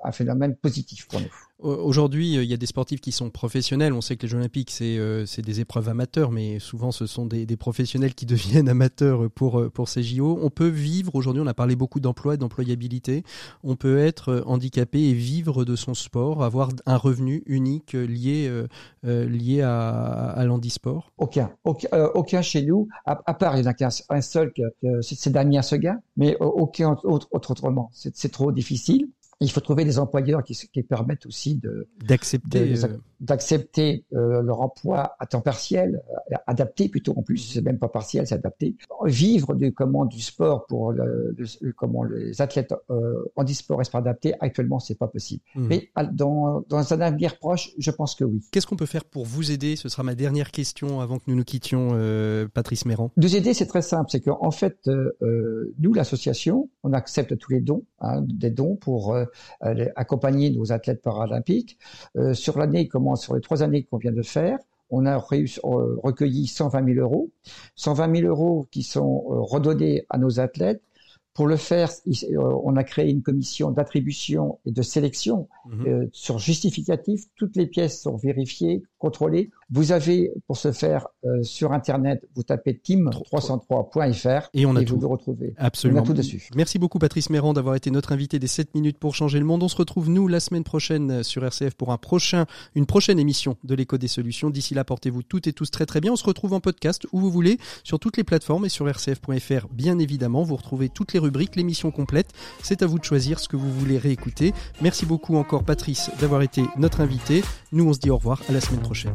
un phénomène positif pour nous. Aujourd'hui, euh, il y a des sportifs qui sont professionnels. On sait que les Jeux Olympiques, c'est euh, des épreuves amateurs, mais souvent ce sont des, professionnels qui deviennent amateurs pour, euh, pour ces JO. On peut vivre, aujourd'hui, on a parlé beaucoup d'emploi et d'employabilité. On peut être handicapé et vivre de son sport, avoir un revenu unique lié, lié à, à l'handisport Aucun. Aucun, aucun chez nous, à, part, il n'y en a qu'un seul, c'est Damien Seguin, mais aucun autre autrement. C'est trop difficile. Il faut trouver des employeurs qui, qui permettent aussi de d'accepter d'accepter euh, leur emploi à temps partiel, euh, adapté plutôt en plus, c'est même pas partiel, c'est adapté. Vivre du comment du sport pour le, comment les athlètes euh, en e-sport et sport adapté, actuellement c'est pas possible. Mmh. Mais dans, dans un avenir proche, je pense que oui. Qu'est-ce qu'on peut faire pour vous aider? Ce sera ma dernière question avant que nous nous quittions, euh, Patrice Méran. Nous aider, c'est très simple, c'est qu'en fait, euh, nous l'association, on accepte tous les dons, hein, des dons pour accompagner nos athlètes paralympiques. sur l'année, comment sur les trois années qu'on vient de faire, on a réussi, euh, recueilli 120 000 euros. 120 000 euros qui sont euh, redonnés à nos athlètes pour le faire, euh, on a créé une commission d'attribution et de sélection mhm. euh, sur justificatif. Toutes les pièces sont vérifiées, contrôlées. Vous avez, pour ce faire, euh, sur Internet, vous tapez team303.fr et, on a et tout. vous le Absolument. On a tout dessus. Merci beaucoup Patrice Méran d'avoir été notre invité des 7 minutes pour changer le monde. On se retrouve nous la semaine prochaine sur RCF pour un prochain, une prochaine émission de l'écho des solutions. D'ici là, portez-vous toutes et tous très très bien. On se retrouve en podcast où vous voulez, sur toutes les plateformes et sur rcf.fr bien évidemment. Vous retrouvez toutes les rubrique, l'émission complète. C'est à vous de choisir ce que vous voulez réécouter. Merci beaucoup encore Patrice d'avoir été notre invité. Nous on se dit au revoir à la semaine prochaine.